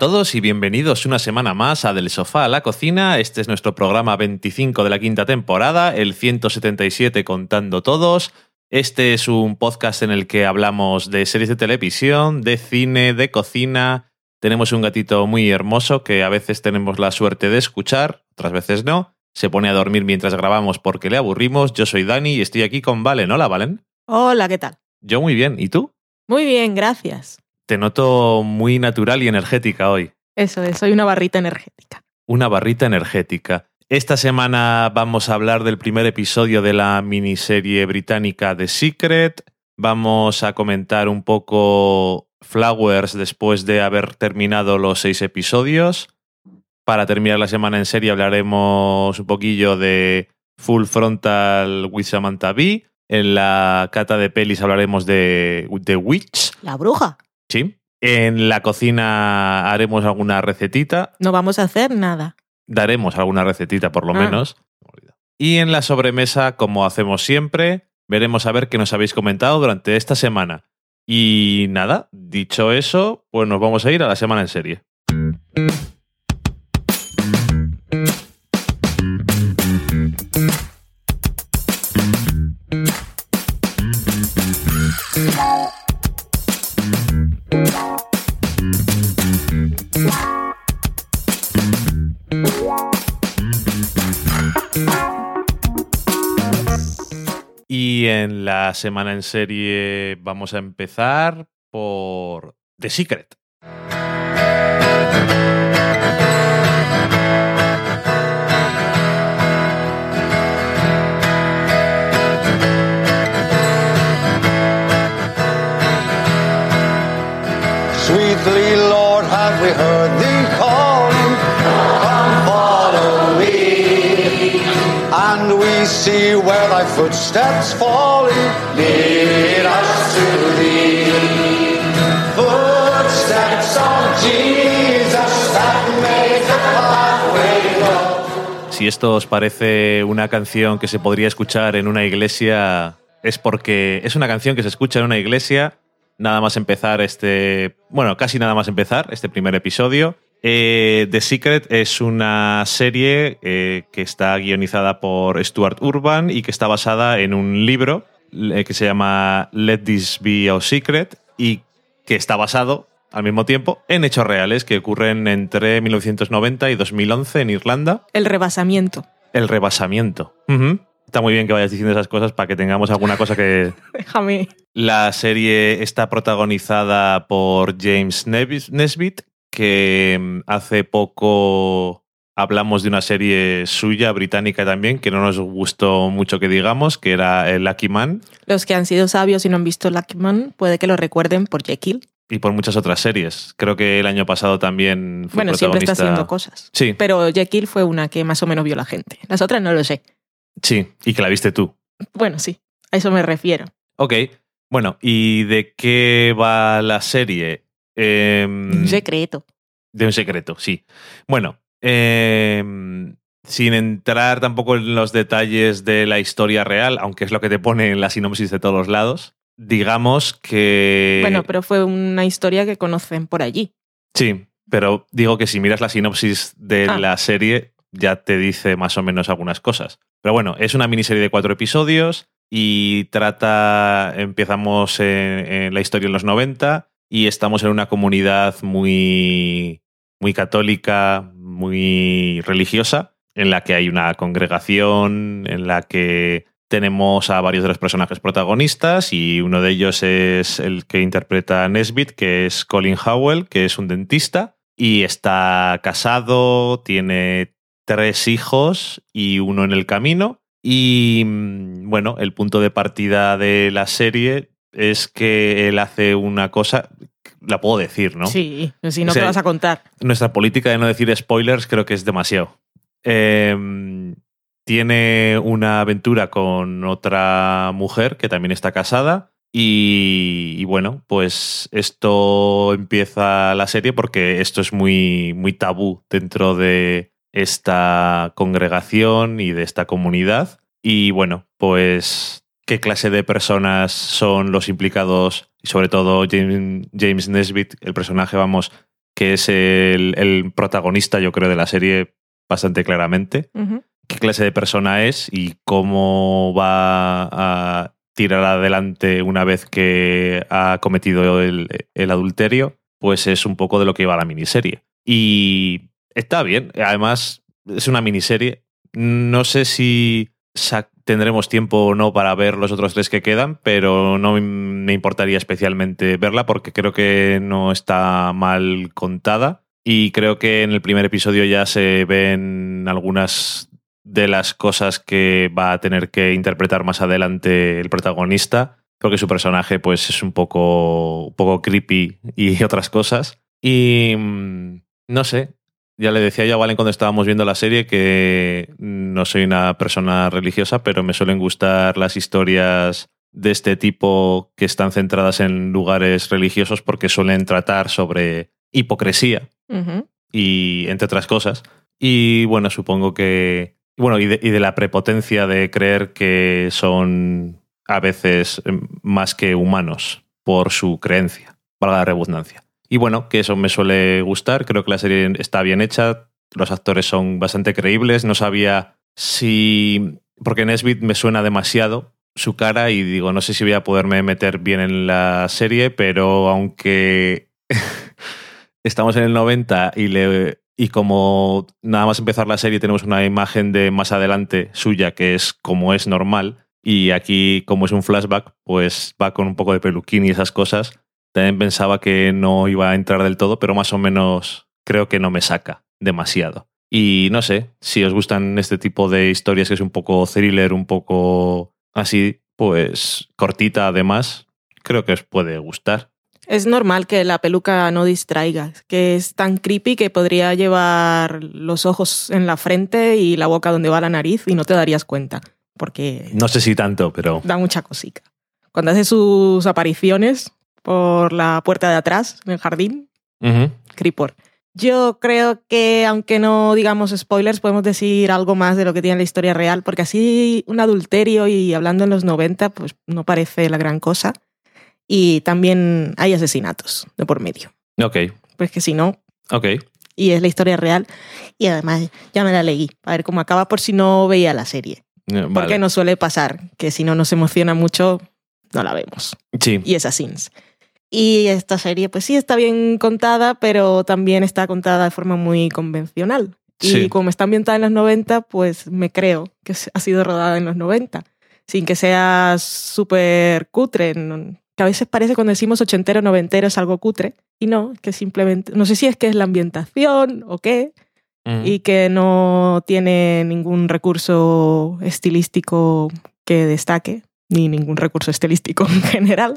Todos y bienvenidos una semana más a Del Sofá a la Cocina. Este es nuestro programa 25 de la quinta temporada, el 177 contando todos. Este es un podcast en el que hablamos de series de televisión, de cine, de cocina. Tenemos un gatito muy hermoso que a veces tenemos la suerte de escuchar, otras veces no. Se pone a dormir mientras grabamos porque le aburrimos. Yo soy Dani y estoy aquí con Valen. Hola, Valen. Hola, ¿qué tal? Yo muy bien. ¿Y tú? Muy bien, gracias. Te noto muy natural y energética hoy. Eso es, soy una barrita energética. Una barrita energética. Esta semana vamos a hablar del primer episodio de la miniserie británica The Secret. Vamos a comentar un poco Flowers después de haber terminado los seis episodios. Para terminar la semana en serie hablaremos un poquillo de Full Frontal with Samantha Bee. En la cata de pelis hablaremos de The Witch. La bruja. Sí. En la cocina haremos alguna recetita. No vamos a hacer nada. Daremos alguna recetita por lo Ah. menos. Y en la sobremesa, como hacemos siempre, veremos a ver qué nos habéis comentado durante esta semana. Y nada, dicho eso, pues nos vamos a ir a la semana en serie. La semana en serie vamos a empezar por The Secret. Footsteps falling lead us to. Footsteps the. Si esto os parece una canción que se podría escuchar en una iglesia, es porque es una canción que se escucha en una iglesia nada más empezar este, bueno, casi nada más empezar este primer episodio. Eh, The Secret es una serie eh, que está guionizada por Stuart Urban y que está basada en un libro eh, que se llama Let This Be Our Secret y que está basado al mismo tiempo en hechos reales que ocurren entre 1990 y 2011 en Irlanda. El rebasamiento. El rebasamiento. Está muy bien que vayas diciendo esas cosas para que tengamos alguna cosa que, Déjame. la serie está protagonizada por James Nesbitt, que mm, hace poco hablamos de una serie suya, británica también, que no nos gustó mucho que digamos, que era el Lucky Man, Los que han sido sabios y no han visto Lucky Man, puede que lo recuerden por Jekyll. y por muchas otras series. Creo que el año pasado también fue Bueno, siempre está haciendo cosas. Sí, Pero Jekyll fue una que más o menos vio la gente. Las otras no lo sé. sí, y que la viste tú. Bueno, sí, a eso me refiero. Ok, bueno, ¿y de qué va la serie? Em, Un secreto. De un secreto, sí. Bueno, eh, sin entrar tampoco en los detalles de la historia real, aunque es lo que te pone en la sinopsis de todos lados, digamos que... Bueno, pero fue una historia que conocen por allí. Sí, pero digo que si miras la sinopsis de Ah. la serie ya te dice más o menos algunas cosas. Pero bueno, es una miniserie de cuatro episodios y trata, empezamos en, en la historia en los 90 y estamos en una comunidad muy, muy católica, muy religiosa, en la que hay una congregación, en la que tenemos a varios de los personajes protagonistas y uno de ellos es el que interpreta a Nesbitt, que es Colin Howell, que es un dentista y está casado, tiene tres hijos y uno en el camino. Y mm, bueno, el punto de partida de la serie es que él hace una cosa, la puedo decir, ¿no? Sí, si no O sea, te vas a contar. Nuestra política de no decir spoilers creo que es demasiado. Eh, tiene una aventura con otra mujer que también está casada. Y, y bueno, pues esto empieza la serie porque esto es muy, muy tabú dentro de esta congregación y de esta comunidad. Y bueno, pues qué clase de personas son los implicados y sobre todo James, James Nesbitt, el personaje, vamos, que es el, el protagonista, yo creo, de la serie bastante claramente. Qué clase de persona es y cómo va a tirar adelante una vez que ha cometido el, el adulterio, pues es un poco de lo que iba la miniserie. Y está bien, además es una miniserie. No sé si tendremos tiempo o no para ver los otros tres que quedan, pero no me importaría especialmente verla porque creo que no está mal contada. Y creo que en el primer episodio ya se ven algunas de las cosas que va a tener que interpretar más adelante el protagonista, porque su personaje pues es un poco, un poco creepy y otras cosas. Y mm, no sé, ya le decía yo a Valen cuando estábamos viendo la serie que no soy una persona religiosa, pero me suelen gustar las historias de este tipo que están centradas en lugares religiosos porque suelen tratar sobre hipocresía y entre otras cosas. Y bueno, supongo que. Bueno, y de, y de la prepotencia de creer que son a veces em, más que humanos por su creencia, valga la redundancia. Y bueno, que eso me suele gustar. Creo que la serie está bien hecha. Los actores son bastante creíbles. No sabía si. Porque Nesbit me suena demasiado su cara y digo, no sé si voy a poderme meter bien en la serie, pero aunque estamos en el 90 y le y como nada más empezar la serie tenemos una imagen de más adelante suya que es como es normal y aquí como es un flashback pues va con un poco de peluquín y esas cosas también pensaba que no iba a entrar del todo pero más o menos creo que no me saca demasiado y no sé si os gustan este tipo de historias que es un poco thriller un poco así pues cortita además creo que os puede gustar Es normal que la peluca no distraiga, que es tan creepy que podría llevar los ojos en la frente y la boca donde va la nariz y no te darías cuenta, porque no sé si tanto pero da mucha cosica. Cuando hace sus apariciones por la puerta de atrás, en el jardín, Ujú. creepor. Yo creo que, aunque no digamos spoilers, podemos decir algo más de lo que tiene la historia real, porque así un adulterio y hablando en los 90, pues no parece la gran cosa. Y también hay asesinatos de por medio. ok Pues que si no, ok y es la historia real, y además ya me la leí, a ver cómo acaba por si no veía la serie. Eh, Porque vale. nos suele pasar que si no nos emociona mucho, no la vemos. Sí, y Assassins. Y esta serie, pues sí, está bien contada, pero también está contada de forma muy convencional. Y como está ambientada en los 90, pues me creo que ha sido rodada en los 90, sin que sea súper cutre. Que a veces parece cuando decimos ochentero, noventero es algo cutre. Y no, que simplemente, no sé si es que es la ambientación o qué, y que no tiene ningún recurso estilístico que destaque, ni ningún recurso estilístico en general,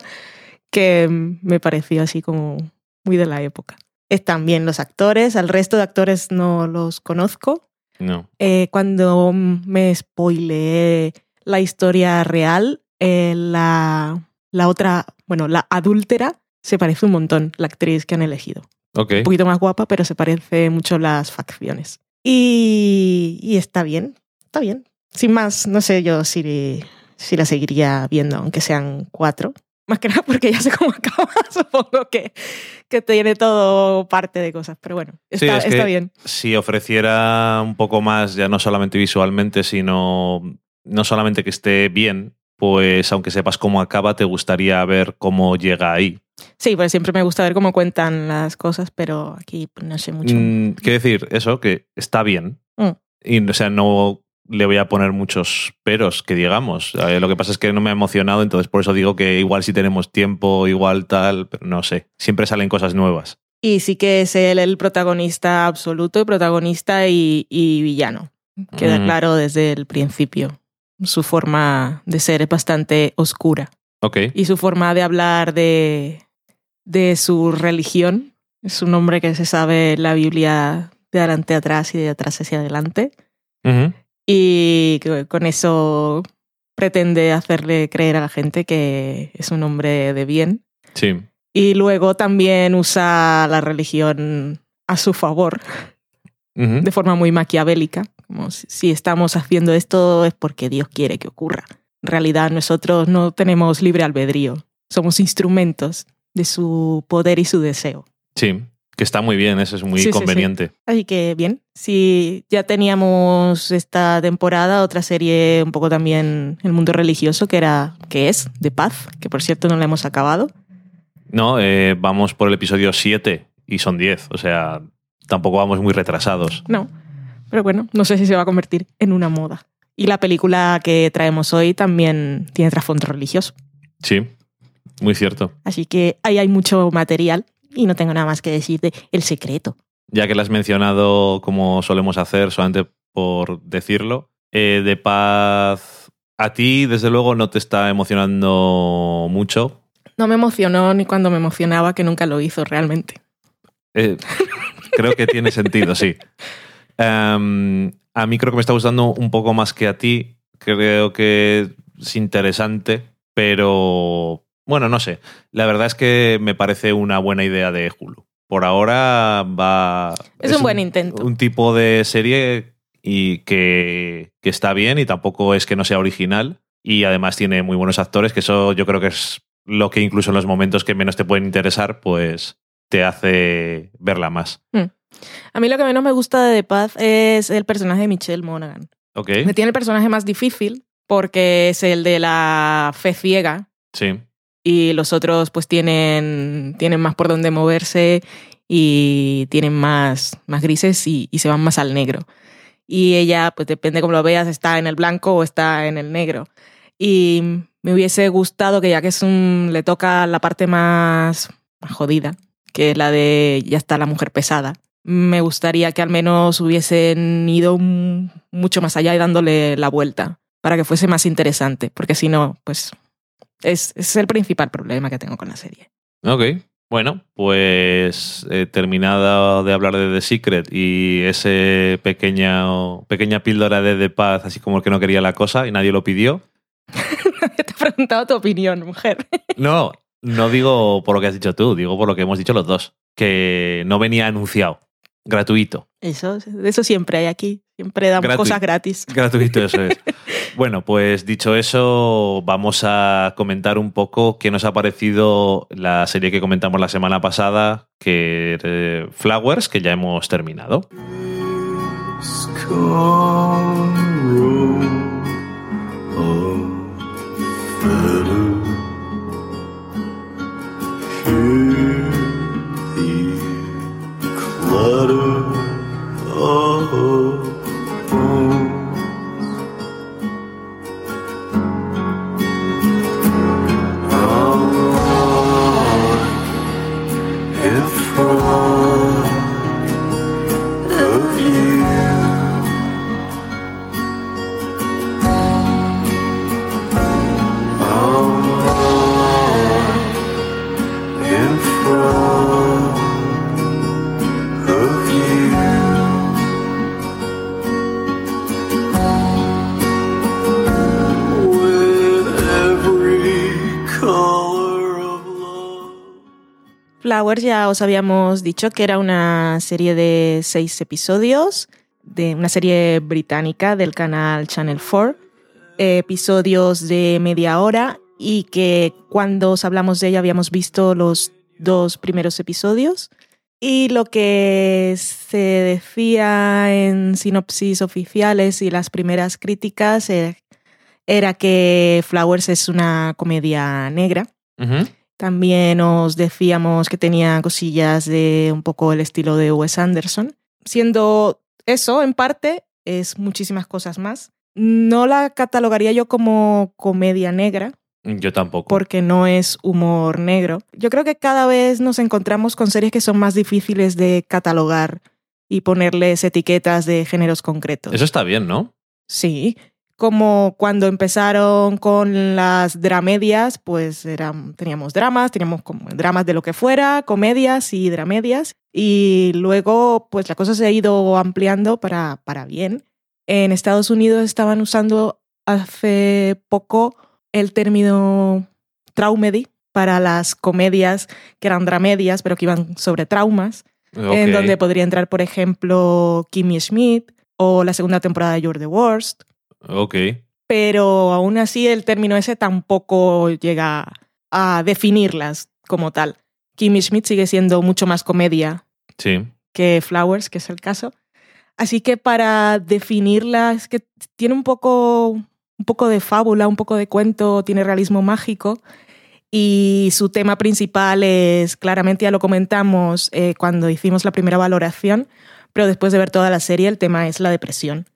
que me pareció así como muy de la época. Están bien los actores, al resto de actores no los conozco. no. Eh, cuando me spoileé la historia real, eh, la, la otra, bueno, la adúltera, se parece un montón la actriz que han elegido Ok. un poquito más guapa, pero se parece mucho las facciones. Y, y está bien, está bien. Sin más, no sé yo si, si la seguiría viendo, aunque sean cuatro. Más que nada porque ya sé cómo acaba, supongo que, que tiene todo parte de cosas, pero bueno, Sí, está, es está que- bien. Si ofreciera un poco más, ya no solamente visualmente, sino no solamente que esté bien, pues aunque sepas cómo acaba, te gustaría ver cómo llega ahí. Sí, pues siempre me gusta ver cómo cuentan las cosas, pero aquí no sé mucho. Mm, Quiero decir, eso, que está bien. Mm. Y, o sea, no le voy a poner muchos peros, que digamos. Eh, Lo que pasa es que no me ha emocionado, entonces por eso digo que igual si tenemos tiempo, igual tal, pero no sé. Siempre salen cosas nuevas. Y sí que es él el protagonista absoluto, y protagonista y, y villano. Queda Mm. claro desde el principio. Su forma de ser es bastante oscura. Ok. Y su forma de hablar de, de su religión. Es un hombre que se sabe la Biblia de adelante a atrás y de atrás hacia adelante. Ujú. Y con eso pretende hacerle creer a la gente que es un hombre de bien. Sí. Y luego también usa la religión a su favor, de forma muy maquiavélica. Como si, si estamos haciendo esto es porque Dios quiere que ocurra. En realidad nosotros no tenemos libre albedrío, somos instrumentos de su poder y su deseo. Sí. Que está muy bien, eso es muy Sí, sí, sí. conveniente. Así que bien, si ya teníamos esta temporada otra serie un poco también el mundo religioso que era que es The Path, que por cierto no la hemos acabado. No, eh, vamos por el episodio 7 y son 10, o sea, tampoco vamos muy retrasados. No, pero bueno, no sé si se va a convertir en una moda. Y la película que traemos hoy también tiene trasfondo religioso. Sí, muy cierto. Así que ahí hay mucho material y no tengo nada más que decir de El Secreto. Ya que lo has mencionado como solemos hacer, solamente por decirlo, eh, de paz a ti, desde luego, no te está emocionando mucho. No me emocionó ni cuando me emocionaba, que nunca lo hizo realmente. Eh, creo que tiene sentido, sí. Em, a mí creo que me está gustando un poco más que a ti. Creo que es interesante, pero bueno, no sé. La verdad es que me parece una buena idea de Hulu. Por ahora va. Es un buen intento. Un tipo de serie y que, que está bien y tampoco es que no sea original. Y además tiene muy buenos actores, que eso yo creo que es lo que incluso en los momentos que menos te pueden interesar, pues te hace verla más. A mí lo que menos me gusta de The Path es el personaje de Michelle Monaghan. Ok. Me tiene el personaje más difícil porque es el de la fe ciega Sí. Y los otros pues tienen, tienen más por donde moverse y tienen más, más grises y, y se van más al negro. Y ella, pues depende cómo lo veas, está en el blanco o está en el negro. Y me hubiese gustado que ya que es un, le toca la parte más, más jodida, que es la de ya está la mujer pesada, me gustaría que al menos hubiesen ido mucho más allá y dándole la vuelta para que fuese más interesante, porque si no, pues es, es el principal problema que tengo con la serie. Ok. Bueno, pues eh, terminado de hablar de The Secret y ese pequeña, pequeña píldora de The Paz, así como el que no quería la cosa y nadie lo pidió. Te he preguntado tu opinión, mujer. No, no digo por lo que has dicho tú, digo por lo que hemos dicho los dos, que no venía anunciado, gratuito. Eso, eso siempre hay aquí. Siempre damos cosas gratis. Gratuito, eso es. Bueno, pues dicho eso, vamos a comentar un poco qué nos ha parecido la serie que comentamos la semana pasada, que Flowers, que ya hemos terminado. Flowers ya os habíamos dicho que era una serie de seis episodios, de una serie británica del canal Channel 4, eh, episodios de media hora y que cuando os hablamos de ella habíamos visto los dos primeros episodios. Y lo que se decía en sinopsis oficiales y las primeras críticas eh, era que Flowers es una comedia negra. Ujú. También os decíamos que tenía cosillas de un poco el estilo de Wes Anderson. Siendo eso, en parte, es muchísimas cosas más. No la catalogaría yo como comedia negra, Yo tampoco. porque no es humor negro. Yo creo que cada vez nos encontramos con series que son más difíciles de catalogar y ponerles etiquetas de géneros concretos. Eso está bien, ¿no? Sí, como cuando empezaron con las dramedias, pues eran, teníamos dramas, teníamos como dramas de lo que fuera, comedias y dramedias, y luego pues la cosa se ha ido ampliando para, para bien. En Estados Unidos estaban usando hace poco el término traumedy para las comedias que eran dramedias, pero que iban sobre traumas, en Ok. donde podría entrar, por ejemplo, Kimmy Schmidt o la segunda temporada de You're the Worst Ok. pero aún así el término ese tampoco llega a definirlas como tal. Kimmy Schmidt sigue siendo mucho más comedia Sí. que Flowers, que es el caso. Así que para definirla, es que tiene un poco, un poco de fábula, un poco de cuento, tiene realismo mágico. Y su tema principal es, claramente ya lo comentamos eh, cuando hicimos la primera valoración, pero después de ver toda la serie, el tema es la depresión.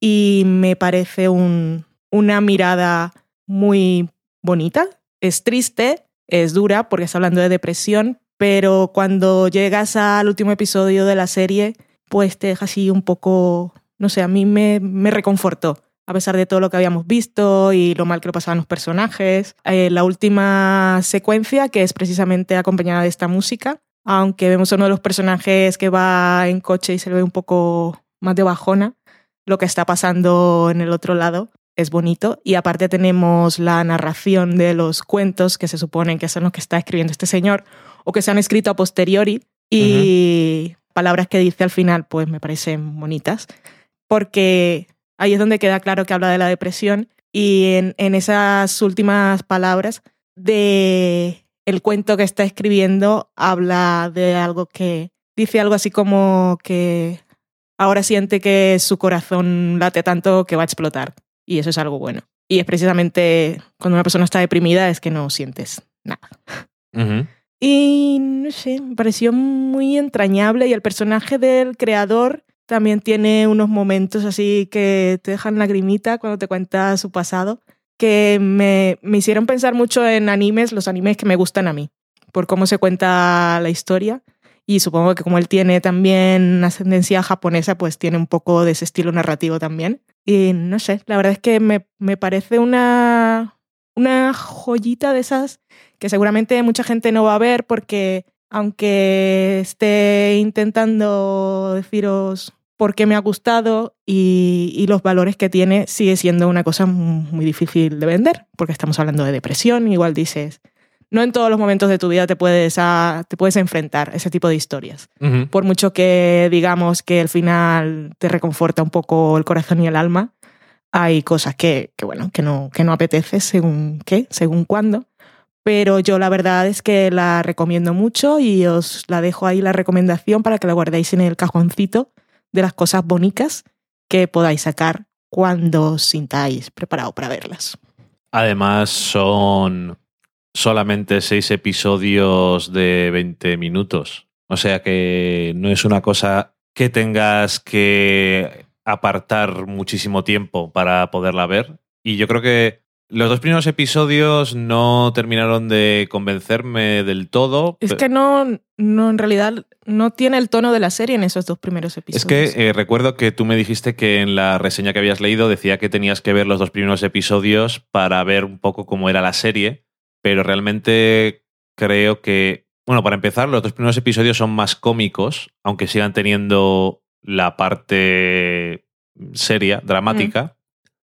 Y me parece un- una mirada muy bonita. Es triste, es dura porque está hablando de depresión, pero cuando llegas al último episodio de la serie, pues te deja así un poco, no sé, a mí me, me reconfortó. A pesar de todo lo que habíamos visto y lo mal que lo pasaban los personajes. Eh, la última secuencia, que es precisamente acompañada de esta música, aunque vemos a uno de los personajes que va en coche y se le ve un poco más de bajona, lo que está pasando en el otro lado es bonito. Y aparte tenemos la narración de los cuentos que se suponen que son los que está escribiendo este señor o que se han escrito a posteriori. Y palabras que dice al final pues me parecen bonitas porque ahí es donde queda claro que habla de la depresión. Y en, en esas últimas palabras de el cuento que está escribiendo habla de algo que dice algo así como que ahora siente que su corazón late tanto que va a explotar. Y eso es algo bueno. Y es precisamente cuando una persona está deprimida es que no sientes nada. Y no sé, me pareció muy entrañable y el personaje del creador también tiene unos momentos así que te dejan lagrimita cuando te cuenta su pasado, que me, me hicieron pensar mucho en animes, los animes que me gustan a mí, por cómo se cuenta la historia. Y supongo que como él tiene también ascendencia japonesa, pues tiene un poco de ese estilo narrativo también. Y no sé, la verdad es que me, me parece una, una joyita de esas que seguramente mucha gente no va a ver porque aunque esté intentando deciros por qué me ha gustado y, y los valores que tiene, sigue siendo una cosa muy, difícil de vender, porque estamos hablando de depresión, igual dices, no en todos los momentos de tu vida te puedes, a- te puedes enfrentar a ese tipo de historias. Por mucho que digamos que el final te reconforta un poco el corazón y el alma, hay cosas que, que bueno, que no, que no apetece según qué, según cuándo. Pero yo la verdad es que la recomiendo mucho y os la dejo ahí la recomendación para que la guardéis en el cajoncito de las cosas bonitas que podáis sacar cuando os sintáis preparados para verlas. Además, son solamente seis episodios de 20 minutos. O sea que no es una cosa que tengas que apartar muchísimo tiempo para poderla ver. Y yo creo que los dos primeros episodios no terminaron de convencerme del todo. Es que no, no, en realidad no tiene el tono de la serie en esos dos primeros episodios. Es que eh, recuerdo que tú me dijiste que en la reseña que habías leído decía que tenías que ver los dos primeros episodios para ver un poco cómo era la serie, pero realmente creo que, bueno, para empezar, los dos primeros episodios son más cómicos, aunque sigan teniendo la parte seria, dramática,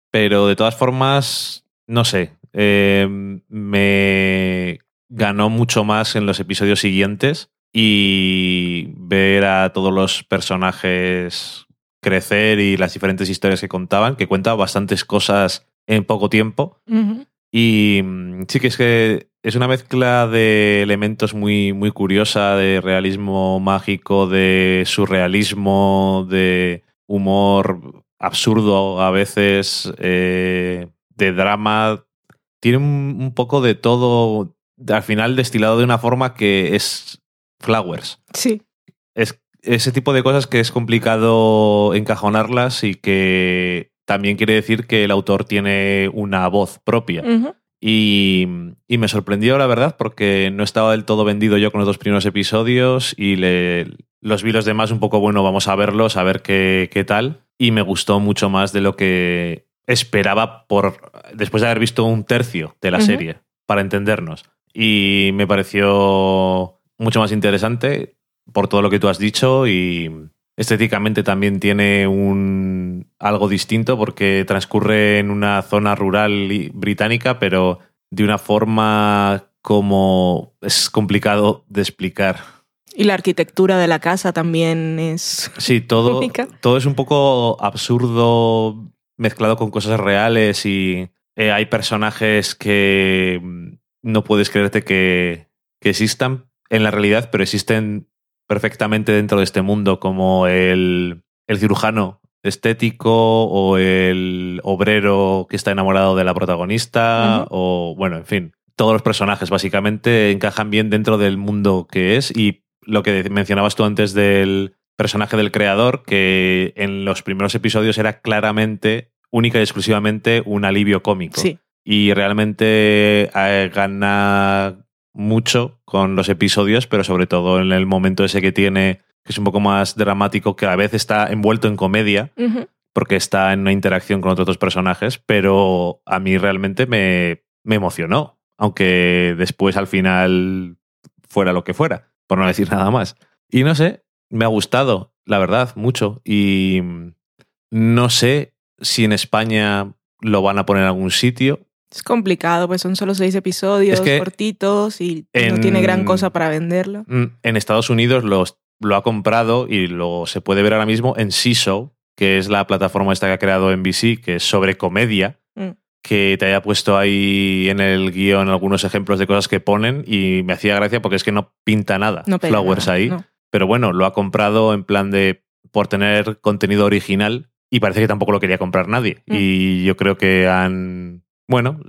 pero de todas formas, no sé, eh, me ganó mucho más en los episodios siguientes y ver a todos los personajes crecer y las diferentes historias que contaban, que cuenta bastantes cosas en poco tiempo. Y mm, sí que es que es una mezcla de elementos muy, muy curiosa, de realismo mágico, de surrealismo, de humor absurdo a veces, eh, de drama. Tiene un, un poco de todo, al final destilado de una forma que es Flowers Sí. es ese tipo de cosas que es complicado encajonarlas y que también quiere decir que el autor tiene una voz propia. Y, y me sorprendió, la verdad, porque no estaba del todo vendido yo con los dos primeros episodios y le, los vi los demás un poco, bueno, vamos a verlos, a ver qué, qué tal. Y me gustó mucho más de lo que esperaba por después de haber visto un tercio de la serie, para entendernos. Y me pareció mucho más interesante por todo lo que tú has dicho y estéticamente también tiene un algo distinto porque transcurre en una zona rural británica, pero de una forma como es complicado de explicar. Y la arquitectura de la casa también es... Sí, todo, Única. todo es un poco absurdo mezclado con cosas reales y eh, hay personajes que mm, no puedes creerte que, que existan en la realidad, pero existen perfectamente dentro de este mundo, como el, el cirujano estético o el obrero que está enamorado de la protagonista, o bueno, en fin, todos los personajes básicamente encajan bien dentro del mundo que es. Y lo que mencionabas tú antes del personaje del creador, que en los primeros episodios era claramente, única y exclusivamente, un alivio cómico. Sí. y realmente eh, gana mucho con los episodios, pero sobre todo en el momento ese que tiene, que es un poco más dramático, que a veces está envuelto en comedia, porque está en una interacción con otros dos personajes, pero a mí realmente me, me emocionó, aunque después al final fuera lo que fuera, por no decir nada más. Y no sé, me ha gustado, la verdad, mucho, y no sé si en España lo van a poner en algún sitio, Es complicado, pues son solo seis episodios Es que cortitos y en- no tiene gran cosa para venderlo. Mm, En Estados Unidos los- lo ha comprado y lo se puede ver ahora mismo en Seesaw, que es la plataforma esta que ha creado NBC, que es sobre comedia, Mm. que te haya puesto ahí en el guion algunos ejemplos de cosas que ponen y me hacía gracia porque es que no pinta nada No Flowers nada, ahí. no. Pero bueno, lo ha comprado en plan de por tener contenido original y parece que tampoco lo quería comprar nadie. Mm. Y yo creo que han... Bueno,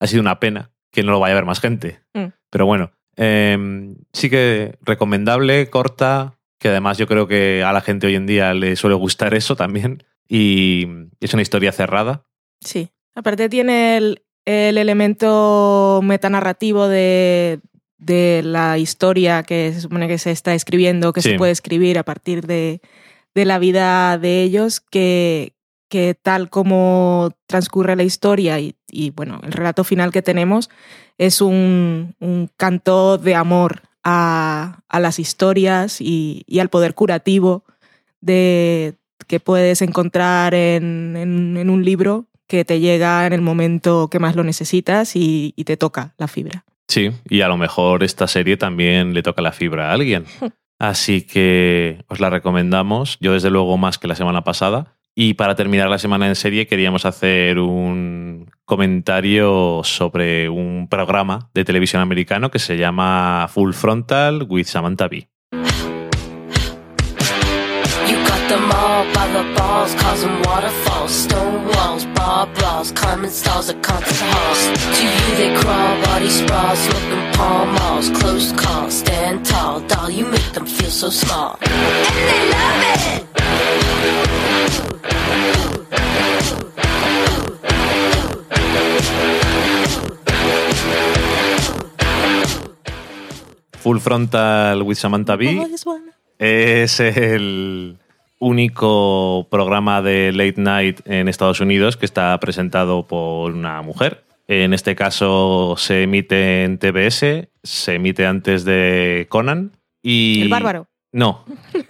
ha sido una pena que no lo vaya a ver más gente. Mm. Pero bueno, eh, sí que recomendable, corta, que además yo creo que a la gente hoy en día le suele gustar eso también. Y es una historia cerrada. Sí. Aparte tiene el, el elemento metanarrativo de, de la historia que se supone que se está escribiendo, que Sí. se puede escribir a partir de, de la vida de ellos, que, que tal como transcurre la historia y, y, bueno, el relato final que tenemos es un, un canto de amor a, a las historias y, y al poder curativo de, que puedes encontrar en, en- en un libro que te llega en el momento que más lo necesitas y, y te toca la fibra. Sí, y a lo mejor esta serie también le toca la fibra a alguien. Así que os la recomendamos. Yo desde luego más que la semana pasada. Y para terminar la semana en serie queríamos hacer un comentario sobre un programa de televisión americano que se llama Full Frontal with Samantha Bee. Full Frontal with Samantha Bee es el único programa de late night en Estados Unidos que está presentado por una mujer. En este caso se emite en TBS, se emite antes de Conan y... El bárbaro. No,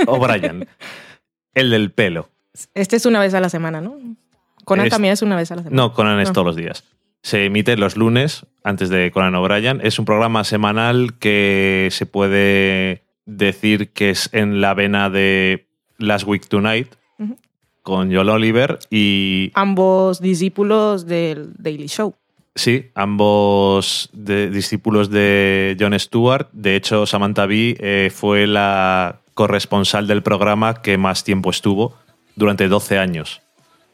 O'Brien. el del pelo. Este es una vez a la semana, ¿no? Conan Es- también es una vez a la semana. No, Conan es todos los días. Se emite los lunes antes de Conan O'Brien. Es un programa semanal que se puede decir que es en la vena de Last Week Tonight con Joel Oliver y Ambos discípulos del Daily Show. sí, ambos de- discípulos de Jon Stewart. De hecho, Samantha Bee eh, fue la corresponsal del programa que más tiempo estuvo durante 12 años.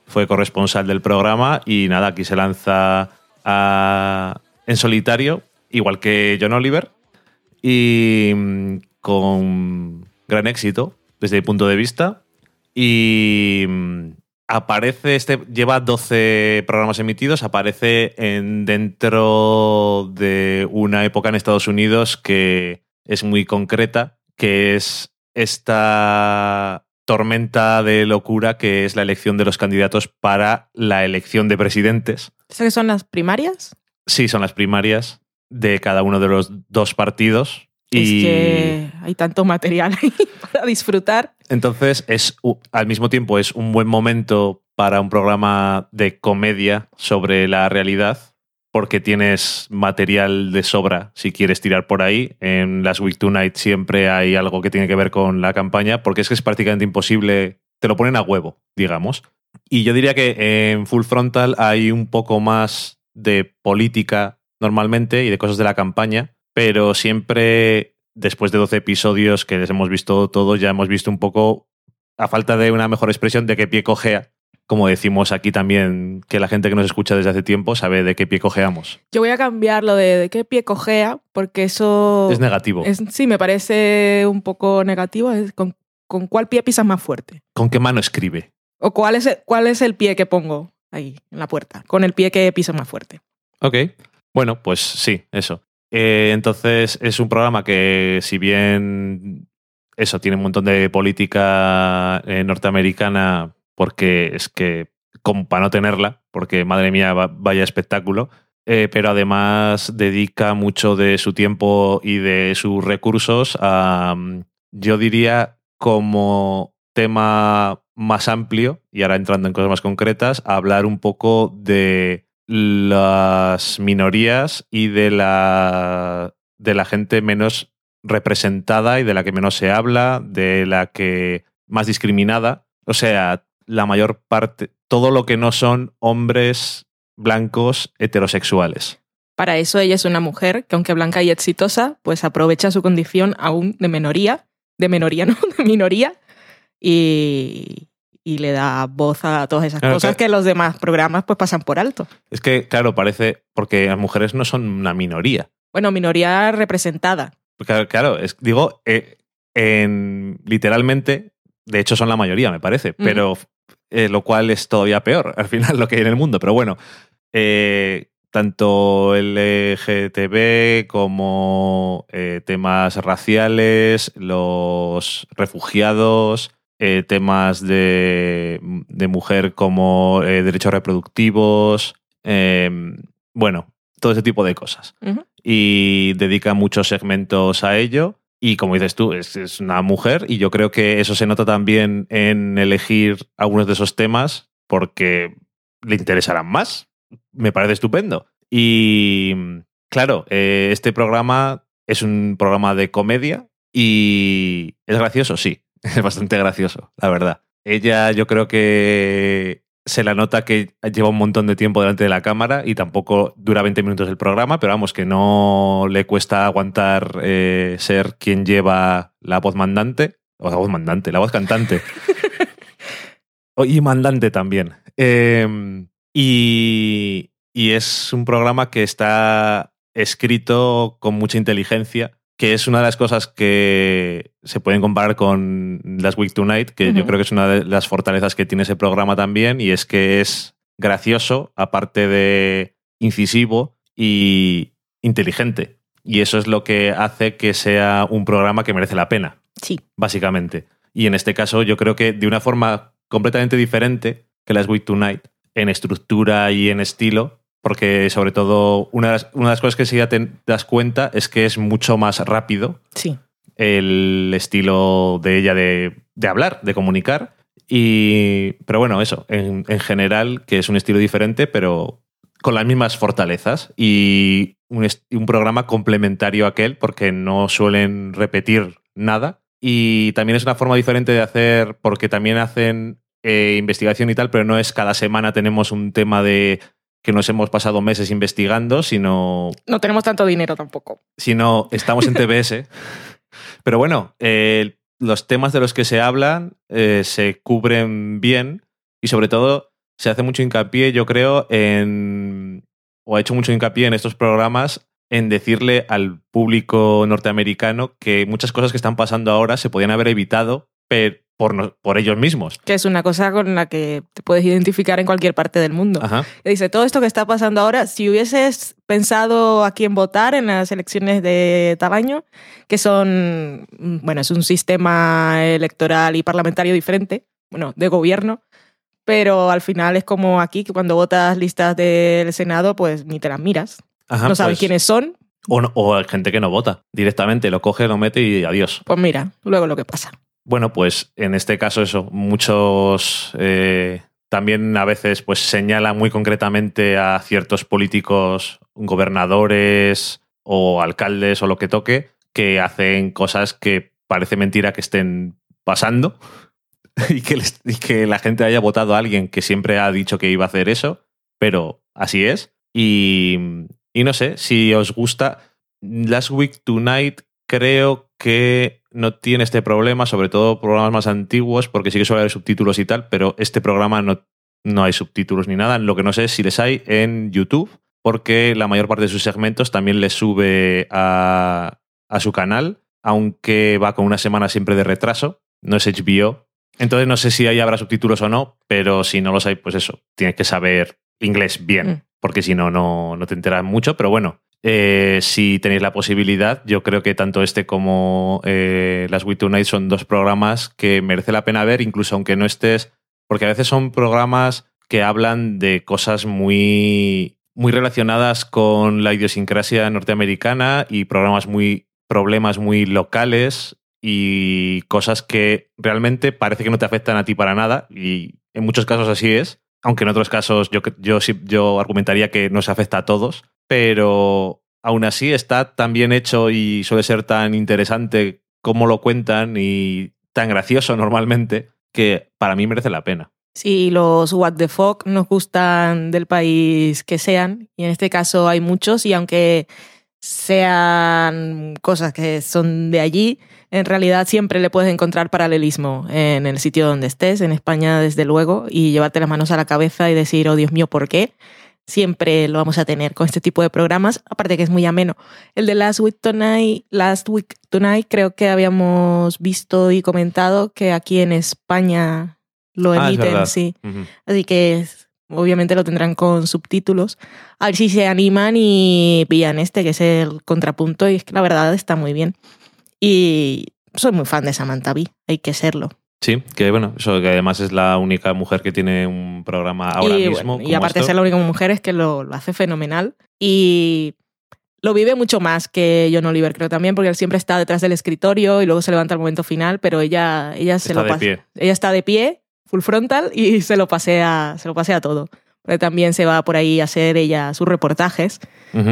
Fue corresponsal del programa y nada, aquí se lanza en solitario, igual que John Oliver, y mm, con gran éxito desde mi punto de vista. Y mm, aparece, este lleva 12 programas emitidos, aparece en, dentro de una época en Estados Unidos que es muy concreta, que es esta tormenta de locura que es la elección de los candidatos para la elección de presidentes. ¿Estas que son las primarias? Sí, son las primarias de cada uno de los dos partidos. Es Y que hay tanto material ahí para disfrutar. entonces es al mismo tiempo es un buen momento para un programa de comedia sobre la realidad porque tienes material de sobra si quieres tirar por ahí. En las Week Tonight siempre hay algo que tiene que ver con la campaña porque es que es prácticamente imposible, te lo ponen a huevo, digamos. Y yo diría que en Full Frontal hay un poco más de política normalmente y de cosas de la campaña, pero siempre después de 12 episodios que les hemos visto todos, ya hemos visto un poco, a falta de una mejor expresión, de qué pie cojea. Como decimos aquí también, que la gente que nos escucha desde hace tiempo sabe de qué pie cojeamos. Yo voy a cambiar lo de, de qué pie cojea, porque eso... Es negativo. es- sí, me parece un poco negativo. Es con, con cuál pie pisas más fuerte? ¿Con qué mano escribe? ¿O cuál es, el, cuál es el pie que pongo ahí en la puerta? Con el pie que piso más fuerte. Ok. Bueno, pues sí, eso. Eh, entonces es un programa que, si bien eso tiene un montón de política eh, norteamericana, porque es que, como para no tenerla, porque madre mía, va- vaya espectáculo, eh, pero además dedica mucho de su tiempo y de sus recursos a, mm, yo diría, como tema más amplio, y ahora entrando en cosas más concretas, hablar un poco de las minorías y de la, de la gente menos representada y de la que menos se habla, de la que más discriminada. O sea, la mayor parte, todo lo que no son hombres blancos heterosexuales. Para eso ella es una mujer que, aunque blanca y exitosa, pues aprovecha su condición aún de minoría, de minoría, no, de minoría, y, y le da voz a todas esas Claro, cosas que- que los demás programas pues pasan por alto. Es que, claro, parece, porque las mujeres no son una minoría. Bueno, minoría representada. Claro, claro, es- digo, eh, en, literalmente, de hecho son la mayoría, me parece, pero eh, lo cual es todavía peor, al final, lo que hay en el mundo. Pero bueno, eh, tanto LGTB como eh, temas raciales, los refugiados, eh, temas de, de mujer como derechos reproductivos, eh, bueno, todo ese tipo de cosas y dedica muchos segmentos a ello. Y como dices tú, es, una mujer y yo creo que eso se nota también en elegir algunos de esos temas porque le interesarán más. Me parece estupendo. Y claro, eh, este programa es un programa de comedia y es gracioso, sí, es bastante gracioso, la verdad. Ella yo creo que se la nota que lleva un montón de tiempo delante de la cámara y tampoco dura 20 minutos el programa, pero vamos, que no le cuesta aguantar eh, ser quien lleva la voz mandante, o la voz mandante, la voz cantante. Y mandante también. Eh, y, y es un programa que está escrito con mucha inteligencia, que es una de las cosas que se pueden comparar con Last Week Tonight, que yo creo que es una de las fortalezas que tiene ese programa también, y es que es gracioso, aparte de incisivo y inteligente. Y eso es lo que hace que sea un programa que merece la pena Sí. básicamente. Y en este caso, yo creo que de una forma completamente diferente que las Week Tonight, en estructura y en estilo, porque sobre todo una de las, una de las cosas que sí ya te das cuenta es que es mucho más rápido Sí. el estilo de ella de, de hablar, de comunicar. Y, pero bueno, eso, en, en general, que es un estilo diferente, pero con las mismas fortalezas y un, programa complementario a aquel, porque no suelen repetir nada. Y también es una forma diferente de hacer, porque también hacen eh, investigación y tal, pero no es cada semana tenemos un tema de que nos hemos pasado meses investigando, sino No tenemos tanto dinero tampoco. sino estamos en TBS. Pero bueno, eh, los temas de los que se hablan eh, se cubren bien y sobre todo se hace mucho hincapié, yo creo, en, o ha hecho mucho hincapié en estos programas en decirle al público norteamericano que muchas cosas que están pasando ahora se podían haber evitado per- por, no- por ellos mismos. Que es una cosa con la que te puedes identificar en cualquier parte del mundo. Ajá. Dice, todo esto que está pasando ahora, si hubieses pensado a quién votar en las elecciones de tal año, que son, mm, bueno, es un sistema electoral y parlamentario diferente, bueno, de gobierno, pero al final es como aquí, que cuando votas listas del Senado, pues ni te las miras. Ajá, no sabes pues- quiénes son, O, no- o hay gente que no vota. Directamente lo coge, lo mete y adiós. pues mira, luego lo que pasa. Bueno, pues en este caso eso, muchos eh, también a veces pues señalan muy concretamente a ciertos políticos, gobernadores o alcaldes o lo que toque, que hacen cosas que parece mentira que estén pasando y que, les- y que la gente haya votado a alguien que siempre ha dicho que iba a hacer eso, pero así es. Y, y no sé, si os gusta, Last Week Tonight creo que no tiene este problema, sobre todo programas más antiguos, porque sí que suele haber subtítulos y tal, pero este programa no, no hay subtítulos ni nada. Lo que no sé es si les hay en YouTube, porque la mayor parte de sus segmentos también les sube a, a su canal, aunque va con una semana siempre de retraso. No es HBO. Entonces no sé si ahí habrá subtítulos o no, pero si no los hay, pues eso, tienes que saber inglés bien, Mm. porque si no, no, no te enteras mucho. Pero bueno, eh, si tenéis la posibilidad, yo creo que tanto este como eh, Las Week Tonight son dos programas que merece la pena ver, incluso aunque no estés, porque a veces son programas que hablan de cosas muy, muy relacionadas con la idiosincrasia norteamericana y programas muy, problemas muy locales y cosas que realmente parece que no te afectan a ti para nada y en muchos casos así es, aunque en otros casos yo, yo, yo argumentaría que nos afecta a todos, pero aún así está tan bien hecho y suele ser tan interesante como lo cuentan y tan gracioso normalmente que para mí merece la pena. Si los What the Fuck nos gustan del país que sean, y en este caso hay muchos, y aunque sean cosas que son de allí, en realidad siempre le puedes encontrar paralelismo en el sitio donde estés, en España desde luego, y llevarte las manos a la cabeza y decir, oh Dios mío, ¿por qué? Siempre lo vamos a tener con este tipo de programas, aparte que es muy ameno. El de Last Week Tonight, Last Week Tonight creo que habíamos visto y comentado que aquí en España lo Ah, emiten, sí. Así que obviamente lo tendrán con subtítulos. A ver si se animan y pillan este, que es el contrapunto, y es que la verdad está muy bien. Y soy muy fan de Samantha Bee, hay que serlo. Sí, que bueno, eso que además es la única mujer que tiene un programa ahora y, mismo. bueno, y aparte de ser la única mujer, es que lo, lo hace fenomenal. Y lo vive mucho más que John Oliver, creo también, porque él siempre está detrás del escritorio y luego se levanta al momento final, pero ella, ella se Está lo pasa. ella está de pie, full frontal, y se lo pasea, se lo pasea todo. Porque también se va por ahí a hacer ella sus reportajes,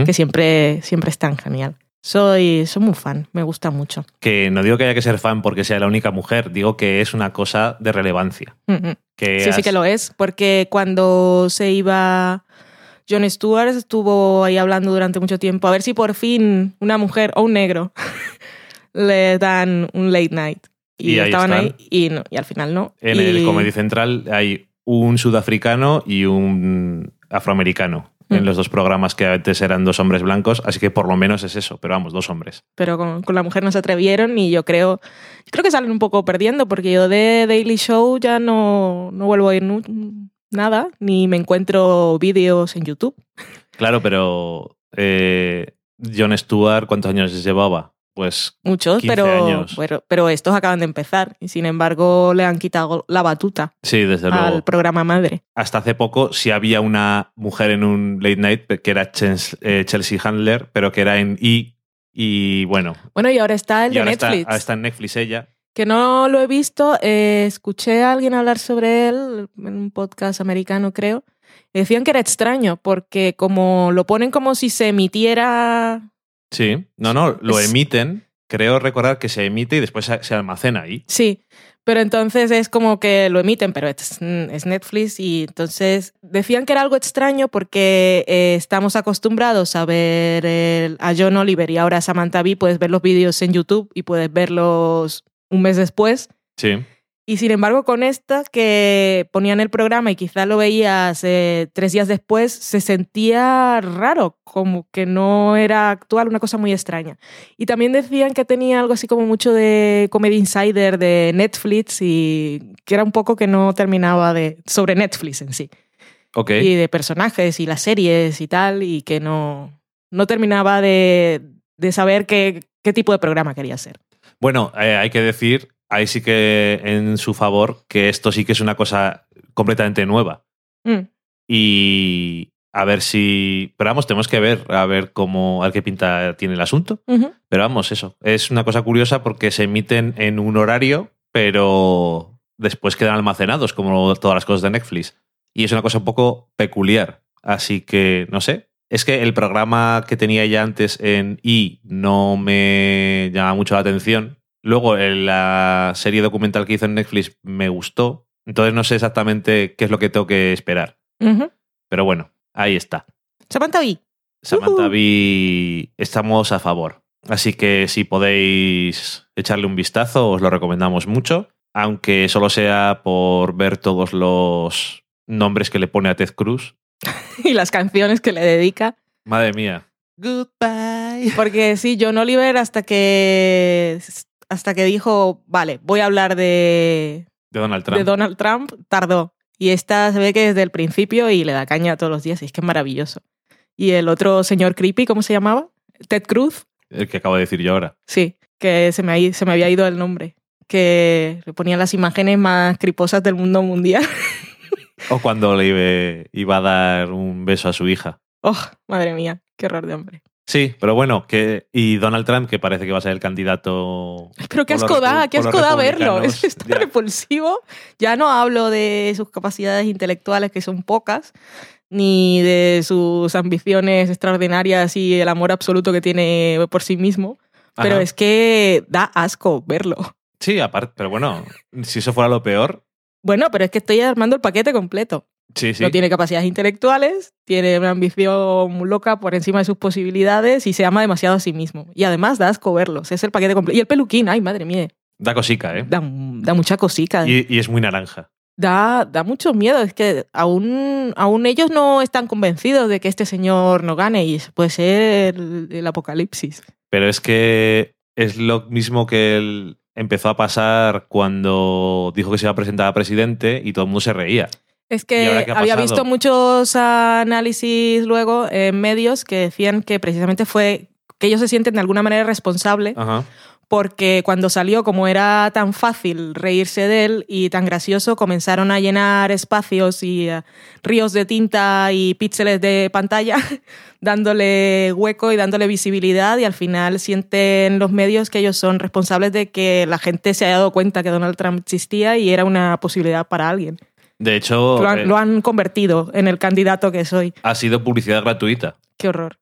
que siempre, siempre están genial. Soy, soy muy fan, me gusta mucho. Que no digo que haya que ser fan porque sea la única mujer, digo que es una cosa de relevancia. Mm. Que Sí, sí que lo es, porque cuando se iba John Stewart estuvo ahí hablando durante mucho tiempo, a ver si por fin una mujer o un negro le dan un late night. Y, Y ahí estaban están. ahí y, no, y al final no. En Y- el Comedy Central hay un sudafricano y un afroamericano en Mm. los dos programas que antes eran dos hombres blancos, así que por lo menos es eso, pero vamos, dos hombres. pero con, con la mujer no se atrevieron y yo creo, yo creo que salen un poco perdiendo porque yo de Daily Show ya no, no vuelvo a ir nada, ni me encuentro vídeos en YouTube. Claro, pero eh, Jon Stewart, ¿cuántos años llevaba? Pues Muchos, 15 pero, años. pero, pero estos acaban de empezar y sin embargo le han quitado la batuta sí, desde al luego. programa madre. Hasta hace poco sí había una mujer en un late night que era eh, Chelsea Handler, pero que era en E. Y bueno, Bueno, y ahora está el y de ahora está, Netflix, ahora está en Netflix ella. que no lo he visto, eh, escuché a alguien hablar sobre él en un podcast americano, creo, y decían que era extraño porque como lo ponen como si se emitiera... Sí, no, no, lo Es- emiten. Creo recordar que se emite y después se almacena ahí. Sí, pero entonces es como que lo emiten, pero es, es Netflix y entonces decían que era algo extraño porque eh, estamos acostumbrados a ver el- a John Oliver y ahora a Samantha Bee, puedes ver los vídeos en YouTube y puedes verlos un mes después. Sí. Y sin embargo, con esta que ponían el programa y quizá lo veías eh, tres días después, se sentía raro, como que no era actual, una cosa muy extraña. Y también decían que tenía algo así como mucho de Comedy Insider de Netflix y que era un poco que no terminaba de. sobre Netflix en sí. Ok. Y de personajes y las series y tal, y que no, no terminaba de, de saber qué, qué tipo de programa quería ser. Bueno, eh, hay que decir, ahí sí que en su favor, que esto sí que es una cosa completamente nueva. Mm. Y a ver si. Pero vamos, tenemos que ver, a ver cómo, a ver qué pinta tiene el asunto. Pero vamos, eso. Es una cosa curiosa porque se emiten en un horario, pero después quedan almacenados, como todas las cosas de Netflix. Y es una cosa un poco peculiar. Así que, no sé. Es que el programa que tenía ya antes en I no me llama mucho la atención. Luego, en la serie documental que hizo en Netflix me gustó. Entonces no sé exactamente qué es lo que tengo que esperar. Pero bueno, ahí está. Samantha Bee. Samantha. Bee, estamos a favor. Así que si podéis echarle un vistazo, os lo recomendamos mucho. Aunque solo sea por ver todos los nombres que le pone a Ted Cruz. y las canciones que le dedica. Madre mía. Goodbye. Porque sí, John Oliver hasta que hasta que dijo, vale, voy a hablar de, De Donald Trump. de Donald Trump, tardó. Y esta se ve que desde el principio y le da caña todos los días, y es que es maravilloso. Y el otro señor creepy, ¿cómo se llamaba? Ted Cruz, El que acabo de decir yo ahora. sí, que se me, ha se me había ido el nombre. Que le ponía las imágenes más criposas del mundo mundial. O cuando le iba, iba a dar un beso a su hija. Oh, madre mía, qué horror de hombre. Sí, pero bueno, que y Donald Trump, que parece que va a ser el candidato. Pero qué asco da, qué asco da verlo. republicanos. Es tan Ya. repulsivo. Ya no hablo de sus capacidades intelectuales, que son pocas, ni de sus ambiciones extraordinarias y el amor absoluto que tiene por sí mismo. Pero Ajá. es que da asco verlo. Sí, aparte, pero bueno, si eso fuera lo peor, Bueno, pero es que estoy armando el paquete completo. Sí, sí. No tiene capacidades intelectuales, tiene una ambición muy loca por encima de sus posibilidades y se ama demasiado a sí mismo. Y además da asco verlos. Es el paquete completo. Y el peluquín, ay, madre mía, Da cosica, ¿eh? da, da mucha cosica. Y, y es muy naranja. da, da mucho miedo. Es que aún, aún ellos no están convencidos de que este señor no gane y puede ser el, el apocalipsis. Pero es que es lo mismo que él empezó a pasar cuando dijo que se iba a presentar a presidente y todo el mundo se reía. Es ¿Y ahora que había pasado? visto muchos análisis luego en medios que decían que precisamente fue que ellos se sienten de alguna manera responsable Ajá. porque cuando salió, como era tan fácil reírse de él y tan gracioso, comenzaron a llenar espacios y eh, ríos de tinta y píxeles de pantalla, dándole hueco y dándole visibilidad y al final sienten los medios que ellos son responsables de que la gente se haya dado cuenta que Donald Trump existía y era una posibilidad para alguien. De hecho, Lo han, eh, lo han convertido en el candidato que soy. ha sido publicidad gratuita. Qué horror.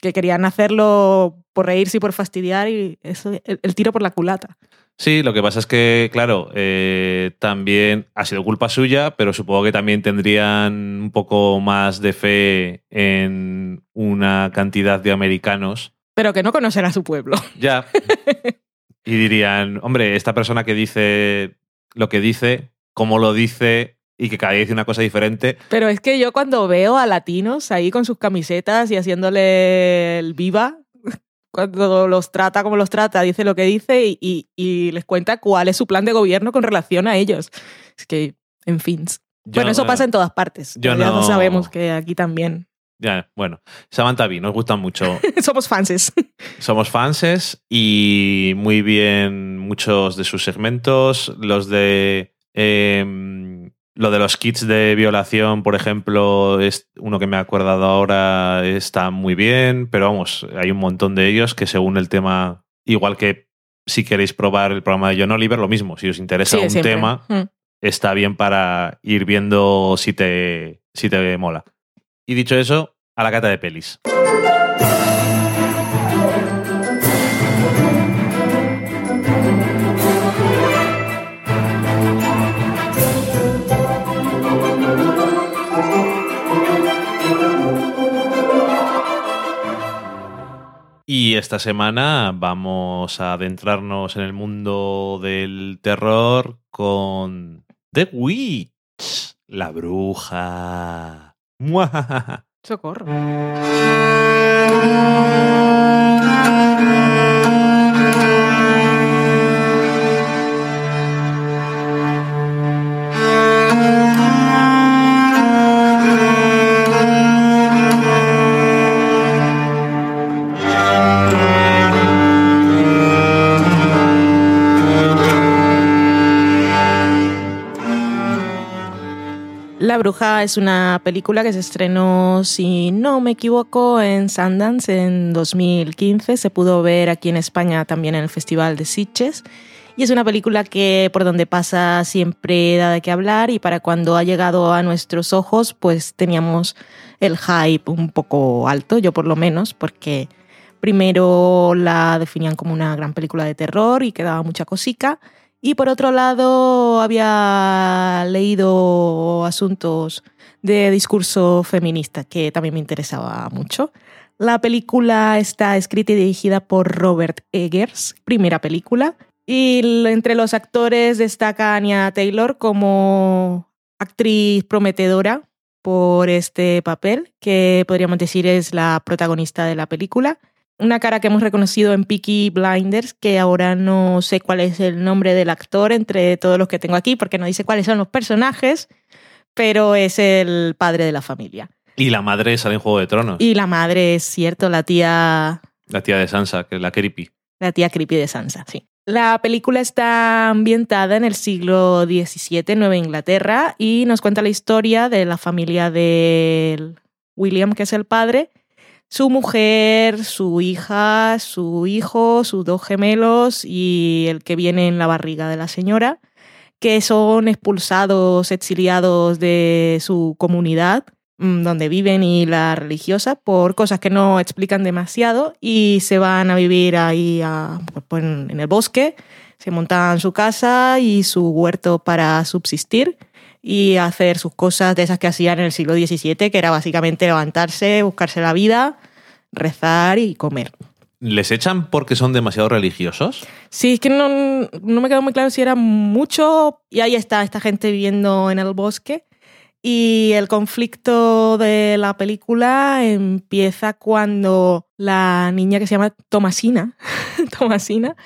Que querían hacerlo por reírse y por fastidiar y eso, el- el tiro por la culata. Sí, lo que pasa es que, claro, eh, también ha sido culpa suya, pero supongo que también tendrían un poco más de fe en una cantidad de americanos. pero que no conocen a su pueblo. Ya. y dirían, hombre, esta persona que dice lo que dice, cómo lo dice y que cada día dice una cosa diferente. Pero es que yo cuando veo a latinos ahí con sus camisetas y haciéndole el viva, cuando los trata como los trata, dice lo que dice y, y- y les cuenta cuál es su plan de gobierno con relación a ellos. Es que, en fin. Yo bueno, no- eso pasa en todas partes. yo ya no- sabemos que aquí también. Ya, bueno, Samantha Bee, nos gustan mucho. Somos fanses. Somos fanses y muy bien muchos de sus segmentos. Los de. em, lo de los kits de violación, por ejemplo, es uno que me he acordado ahora, está muy bien, pero vamos, hay un montón de ellos que según el tema, igual que si queréis probar el programa de John Oliver, lo mismo, si os interesa Sí, un siempre. tema, Mm. está bien para ir viendo si te, si te mola. Y dicho eso, a la cata de pelis. Y esta semana vamos a adentrarnos en el mundo del terror con The Witch, la bruja. Muajajaja. Socorro. Bruja es una película que se estrenó, si no me equivoco, en Sundance en 2015. Se pudo ver aquí en España también en el Festival de Sitges. Y es una película que por donde pasa siempre da de qué hablar y para cuando ha llegado a nuestros ojos pues teníamos el hype un poco alto, yo por lo menos, porque primero la definían como una gran película de terror y quedaba mucha cosica. Y por otro lado, había leído asuntos de discurso feminista que también me interesaba mucho. La película está escrita y dirigida por Robert Eggers, primera película. Y entre los actores destaca Anya Taylor como actriz prometedora por este papel, que podríamos decir es la protagonista de la película. Una cara que hemos reconocido en Peaky Blinders, que ahora no sé cuál es el nombre del actor entre todos los que tengo aquí, porque no dice cuáles son los personajes, pero es el padre de la familia. Y la madre sale en Juego de Tronos. Y la madre es cierto, la tía La tía de Sansa, que es la creepy. la tía creepy de Sansa, sí. La película está ambientada en el siglo XVII, Nueva Inglaterra, y nos cuenta la historia de la familia de William, que es el padre, su mujer, su hija, su hijo, sus dos gemelos y el que viene en la barriga de la señora, que son expulsados, exiliados de su comunidad mm, donde viven y la religiosa por cosas que no explican demasiado y se van a vivir ahí a- pues, en en el bosque, se montan su casa y su huerto para subsistir y hacer sus cosas de esas que hacían en el siglo XVII, que era básicamente levantarse, buscarse la vida, rezar y comer. ¿Les echan porque son demasiado religiosos? Sí, es que no, no me quedó muy claro si era mucho. Y ahí está esta gente viviendo en el bosque. Y el conflicto de la película empieza cuando la niña que se llama Tomasina, Tomasina,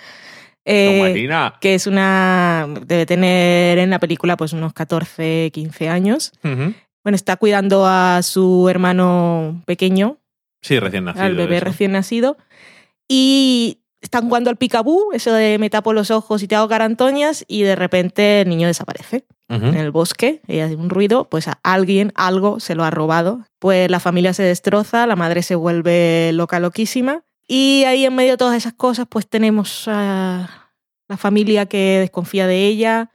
eh, que es una. debe tener en la película pues unos 14, 15 años. Ujú. Bueno, está cuidando a su hermano pequeño, Sí, recién nacido. al bebé eso. recién nacido. Y están jugando al picabú, eso de me tapo los ojos y te hago carantoñas, y de repente el niño desaparece en el bosque, ella hace un ruido, pues a alguien, algo se lo ha robado. Pues la familia se destroza, la madre se vuelve loca, loquísima. Y ahí en medio de todas esas cosas, pues tenemos a la familia que desconfía de ella.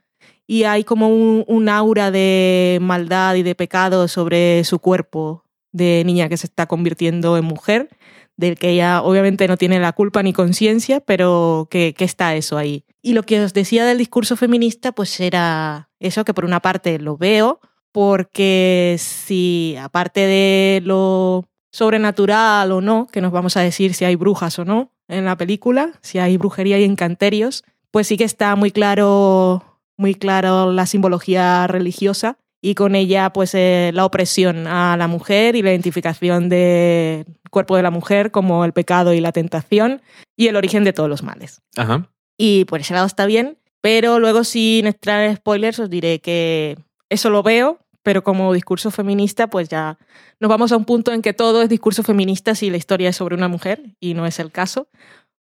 Y hay como un, un aura de maldad y de pecado sobre su cuerpo de niña que se está convirtiendo en mujer, del que ella obviamente no tiene la culpa ni conciencia, pero que, que está eso ahí. Y lo que os decía del discurso feminista, pues era eso que por una parte lo veo, porque si aparte de lo sobrenatural o no, que nos vamos a decir si hay brujas o no en la película, si hay brujería y encanterios, pues sí que está muy claro, muy claro la simbología religiosa y con ella pues eh, la opresión a la mujer y la identificación del cuerpo de la mujer como el pecado y la tentación y el origen de todos los males. Ajá. Y por ese lado está bien, pero luego sin entrar en spoilers os diré que eso lo veo, pero como discurso feminista pues ya nos vamos a un punto en que todo es discurso feminista si la historia es sobre una mujer y no es el caso,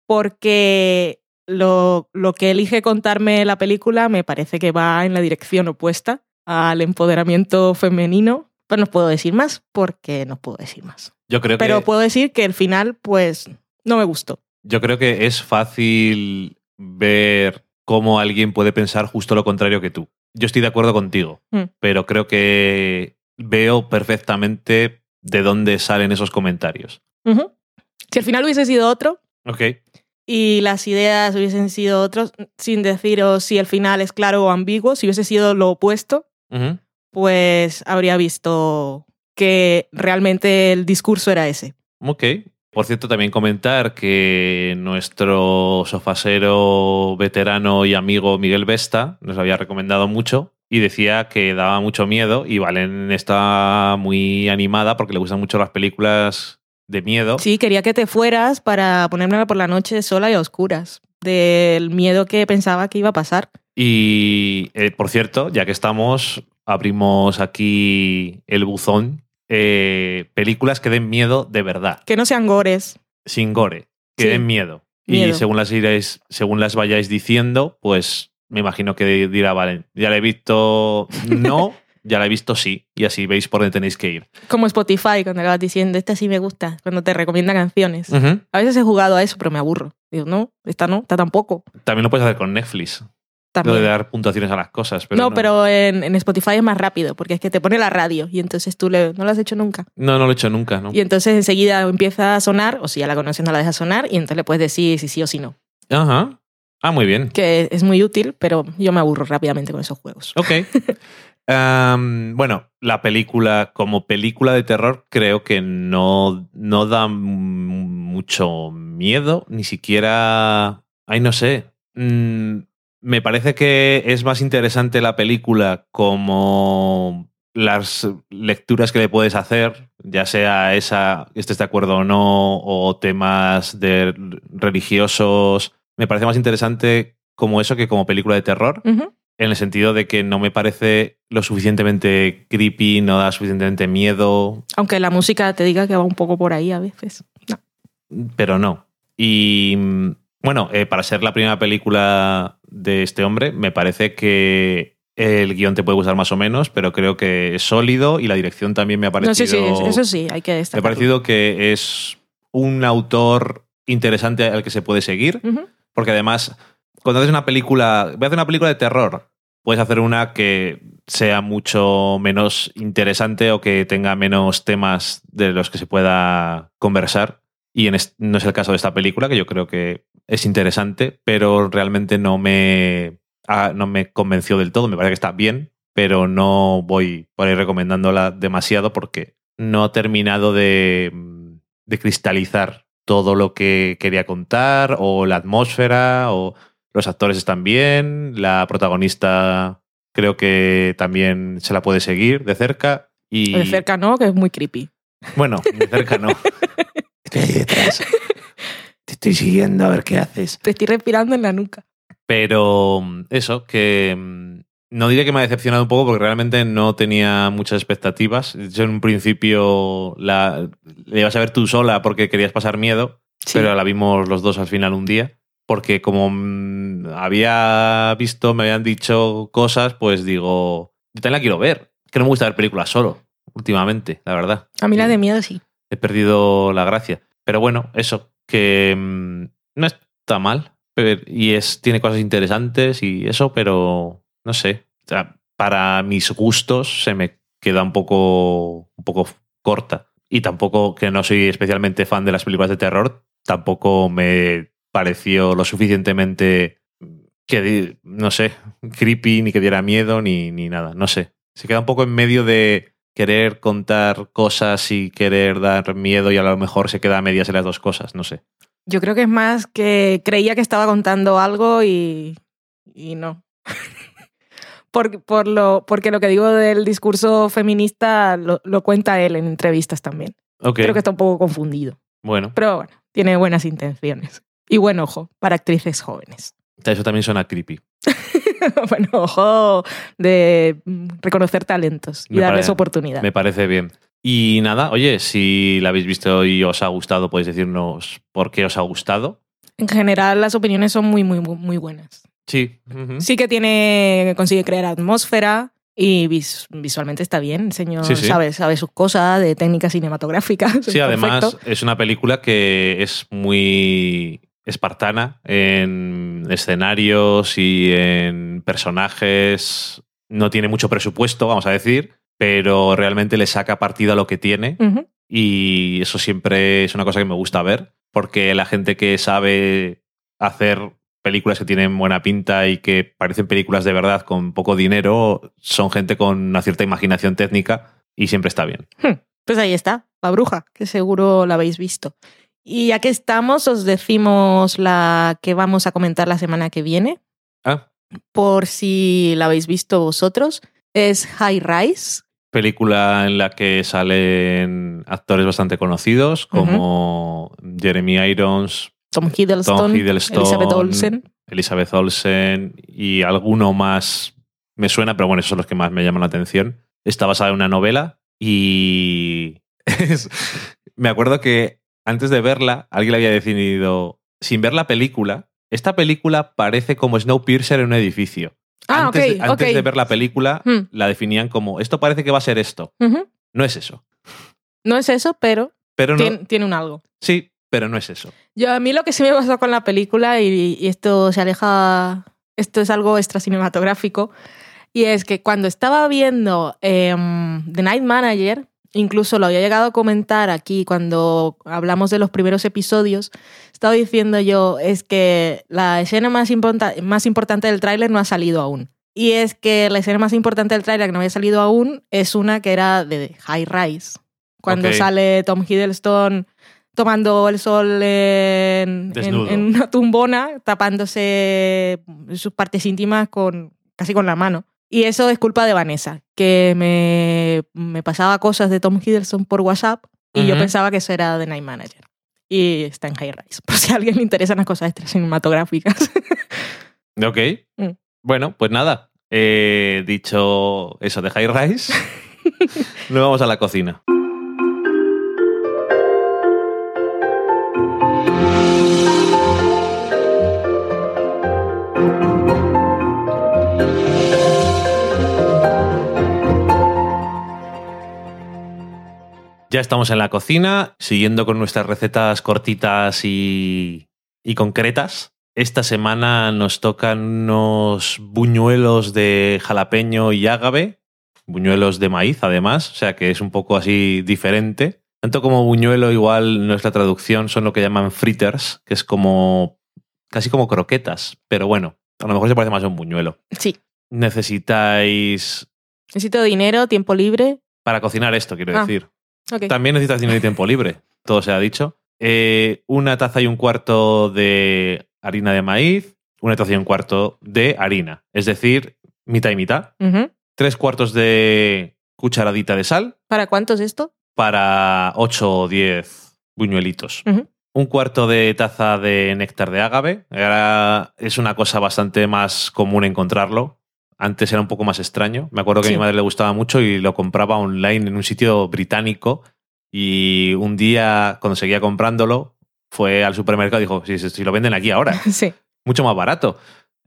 porque lo, lo que elige contarme la película me parece que va en la dirección opuesta al empoderamiento femenino. Pero no puedo decir más porque no puedo decir más. Yo creo Pero que puedo decir que el final pues no me gustó. yo creo que es fácil ver cómo alguien puede pensar justo lo contrario que tú. Yo estoy de acuerdo contigo, Mm. pero creo que veo perfectamente de dónde salen esos comentarios. Si el final hubiese sido otro, Ok. y las ideas hubiesen sido otros, sin deciros si el final es claro o ambiguo, si hubiese sido lo opuesto, pues habría visto que realmente el discurso era ese. Ok. Por cierto, también comentar que nuestro sofasero veterano y amigo Miguel Vesta nos había recomendado mucho y decía que daba mucho miedo y Valen está muy animada porque le gustan mucho las películas de miedo. Sí, quería que te fueras para ponérmela por la noche sola y a oscuras, del miedo que pensaba que iba a pasar. Y, eh, por cierto, ya que estamos, abrimos aquí el buzón. Eh, películas que den miedo de verdad, Que no sean gores. sin gore, que Sí. den miedo. Y según las, iréis, según las vayáis diciendo, pues me imagino que dirá, vale, ya la he visto no, ya la he visto sí, y así veis por dónde tenéis que ir. Como Spotify, cuando le vas diciendo, esta sí me gusta, cuando te recomienda canciones. A veces he jugado a eso, pero me aburro. Digo, no, esta no, esta tampoco. También lo puedes hacer con Netflix, lo de dar puntuaciones a las cosas. Pero no, no, pero en, en Spotify es más rápido, porque es que te pone la radio y entonces tú le, no lo has hecho nunca. No, no lo he hecho nunca, ¿no? Y entonces enseguida empieza a sonar, o si ya la conoces no la dejas sonar, y entonces le puedes decir si sí o si no. Ajá. Ah, muy bien. Que es muy útil, pero yo me aburro rápidamente con esos juegos. Ok. Bueno, la película, como película de terror, creo que no, no da mucho miedo, ni siquiera. Ay, no sé. Mm, me parece que es más interesante la película como las lecturas que le puedes hacer, ya sea esa, estés de acuerdo o no, o temas de religiosos. Me parece más interesante como eso que como película de terror en el sentido de que no me parece lo suficientemente creepy, no da suficientemente miedo, Aunque la música te diga que va un poco por ahí a veces. No. pero no. Y mm, bueno, eh, para ser la primera película de este hombre, me parece que el guion te puede gustar más o menos, pero creo que es sólido y la dirección también me ha parecido. No sé si eso sí, hay que me ha destacar. parecido que es un autor interesante al que se puede seguir. Porque además, cuando haces una película, voy a hacer una película de terror, puedes hacer una que sea mucho menos interesante o que tenga menos temas de los que se pueda conversar. Y en no es el caso de esta película, que yo creo que es interesante, pero realmente no me, ah, no me convenció del todo. Me parece que está bien, pero no voy por ahí recomendándola demasiado porque no ha terminado de, de cristalizar todo lo que quería contar, o la atmósfera, o los actores están bien, la protagonista creo que también se la puede seguir de cerca. Y De cerca no, que es muy creepy. bueno, de cerca no. Estoy ahí detrás. Te estoy siguiendo a ver qué haces. Te estoy respirando en la nuca. Pero mm, eso, que mm, no diré que me ha decepcionado un poco porque realmente no tenía muchas expectativas. Yo en un principio la, la ibas a ver tú sola porque querías pasar miedo, Sí. pero la vimos los dos al final un día. Porque como mm, había visto, me habían dicho cosas, pues digo, yo también la quiero ver. Que no me gusta ver películas solo, últimamente, la verdad. A mí la de miedo sí. He perdido la gracia. Pero bueno, eso, que mm, no está mal. y es, tiene cosas interesantes y eso, pero no sé. Para mis gustos se me queda un poco, un poco corta. Y tampoco, que no soy especialmente fan de las películas de terror, tampoco me pareció lo suficientemente que, di- no sé, creepy, ni que diera miedo, ni, ni nada. No sé. Se queda un poco en medio de querer contar cosas y querer dar miedo y a lo mejor se queda a medias en las dos cosas, no sé. Yo creo que es más que creía que estaba contando algo y, y no. por, por lo, porque lo que digo del discurso feminista lo, lo cuenta él en entrevistas también. Creo que está un poco confundido. bueno, Pero bueno, tiene buenas intenciones. Y buen ojo para actrices jóvenes. eso también suena creepy. bueno, ojo de reconocer talentos y Me darles pare- oportunidad. Me parece bien. Y nada, oye, si la habéis visto y os ha gustado, podéis decirnos por qué os ha gustado. En general, las opiniones son muy, muy, muy buenas. Sí. Sí que tiene, consigue crear atmósfera y vis- visualmente está bien. El señor Sí, sí. sabe, sabe sus cosas de técnicas cinematográficas. Sí, es además perfecto. es una película que es muy espartana en escenarios y en personajes. No tiene mucho presupuesto, vamos a decir, pero realmente le saca partido a lo que tiene. Y eso siempre es una cosa que me gusta ver, porque la gente que sabe hacer películas que tienen buena pinta y que parecen películas de verdad con poco dinero, son gente con una cierta imaginación técnica y siempre está bien. Pues ahí está, La Bruja, que seguro la habéis visto. Y ya que estamos, os decimos la que vamos a comentar la semana que viene, Ah, por si la habéis visto vosotros. Es High Rise. película en la que salen actores bastante conocidos como Jeremy Irons, Tom Hiddleston, Tom Hiddleston, Elizabeth Olsen. Elizabeth Olsen y alguno más me suena, pero bueno, esos son los que más me llaman la atención. Está basada en una novela y me acuerdo que antes de verla, alguien le había decidido, sin ver la película, esta película parece como Snowpiercer en un edificio. Ah, antes, ok, de, antes de ver la película, Hmm. la definían como, esto parece que va a ser esto. No es eso. No es eso, pero Pero no, tiene, tiene un algo. sí, pero no es eso. Yo, a mí lo que sí me pasó con la película, y, y esto se aleja, esto es algo extra cinematográfico, y es que cuando estaba viendo em, The Night Manager, incluso lo había llegado a comentar aquí cuando hablamos de los primeros episodios, estaba diciendo yo, es que la escena más, importa- más importante del tráiler no ha salido aún. Y es que la escena más importante del trailer que no había salido aún es una que era de High Rise. Cuando sale Tom Hiddleston tomando el sol en, en una tumbona, tapándose sus partes íntimas con casi con la mano. Y eso es culpa de Vanessa, que me, me pasaba cosas de Tom Hiddleston por WhatsApp y yo pensaba que eso era de Night Manager. Y está en High Rise, por si a alguien le interesan las cosas cinematográficas. Ok. Mm. Bueno, pues nada. Eh, dicho eso de High Rise, nos vamos a la cocina. Ya estamos en la cocina, siguiendo con nuestras recetas cortitas y, y concretas. Esta semana nos tocan unos buñuelos de jalapeño y ágave, buñuelos de maíz además, o sea que es un poco así diferente. Tanto como buñuelo, igual nuestra traducción son lo que llaman fritters, que es como casi como croquetas, pero bueno, a lo mejor se parece más a un buñuelo. sí. Necesitáis Necesito dinero, tiempo libre. para cocinar esto, quiero Ah. decir. También necesitas dinero y tiempo libre, todo se ha dicho. Eh, una taza y un cuarto de harina de maíz, una taza y un cuarto de harina, es decir, mitad y mitad. Tres cuartos de cucharadita de sal ¿Para cuánto es esto? para 8 o 10 buñuelitos. Un cuarto de taza de néctar de ágave. Ahora es una cosa bastante más común encontrarlo. Antes era un poco más extraño. Me acuerdo que a mi madre le gustaba mucho y lo compraba online en un sitio británico. Y un día, cuando seguía comprándolo, fue al supermercado y dijo, si, si lo venden aquí ahora, Sí. mucho más barato.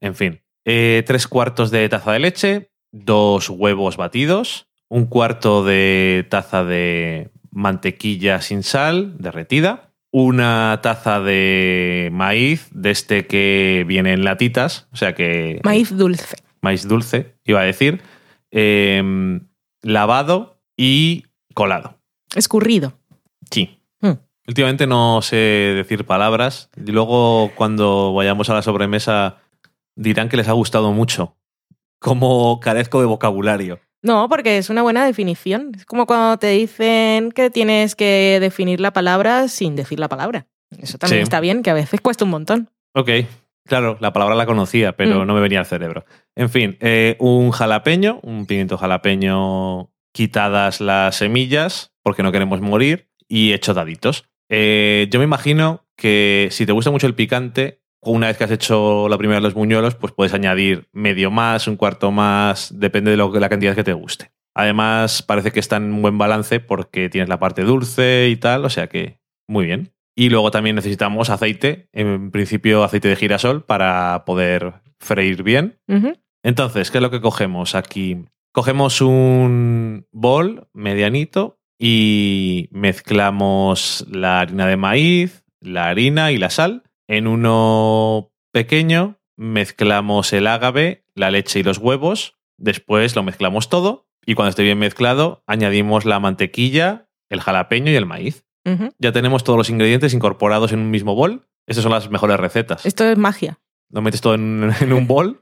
En fin, eh, tres cuartos de taza de leche, dos huevos batidos, un cuarto de taza de mantequilla sin sal derretida, una taza de maíz de este que viene en latitas, o sea que Maíz dulce. Maíz dulce, iba a decir, em, lavado y colado. Escurrido. Sí. Hmm. Últimamente no sé decir palabras. Y luego, cuando vayamos a la sobremesa, dirán que les ha gustado mucho. Como carezco de vocabulario. No, porque es una buena definición. Es como cuando te dicen que tienes que definir la palabra sin decir la palabra. Eso también Sí. está bien, que a veces cuesta un montón. Ok, claro, la palabra la conocía, pero Mm. no me venía al cerebro. En fin, eh, un jalapeño, un pimiento jalapeño quitadas las semillas, porque no queremos morir, y hecho daditos. Eh, yo me imagino que si te gusta mucho el picante, una vez que has hecho la primera de los buñuelos, pues puedes añadir medio más, un cuarto más, depende de lo que- la cantidad que te guste. Además, parece que está en un buen balance porque tienes la parte dulce y tal, o sea que muy bien. Y luego también necesitamos aceite, en principio aceite de girasol, para poder freír bien. Entonces, ¿qué es lo que cogemos aquí? Cogemos un bol medianito y mezclamos la harina de maíz, la harina y la sal. En uno pequeño mezclamos el ágave, la leche y los huevos. Después lo mezclamos todo y cuando esté bien mezclado añadimos la mantequilla, el jalapeño y el maíz. Ya tenemos todos los ingredientes incorporados en un mismo bol. Estas son las mejores recetas. Esto es magia. Lo metes todo en, en un bol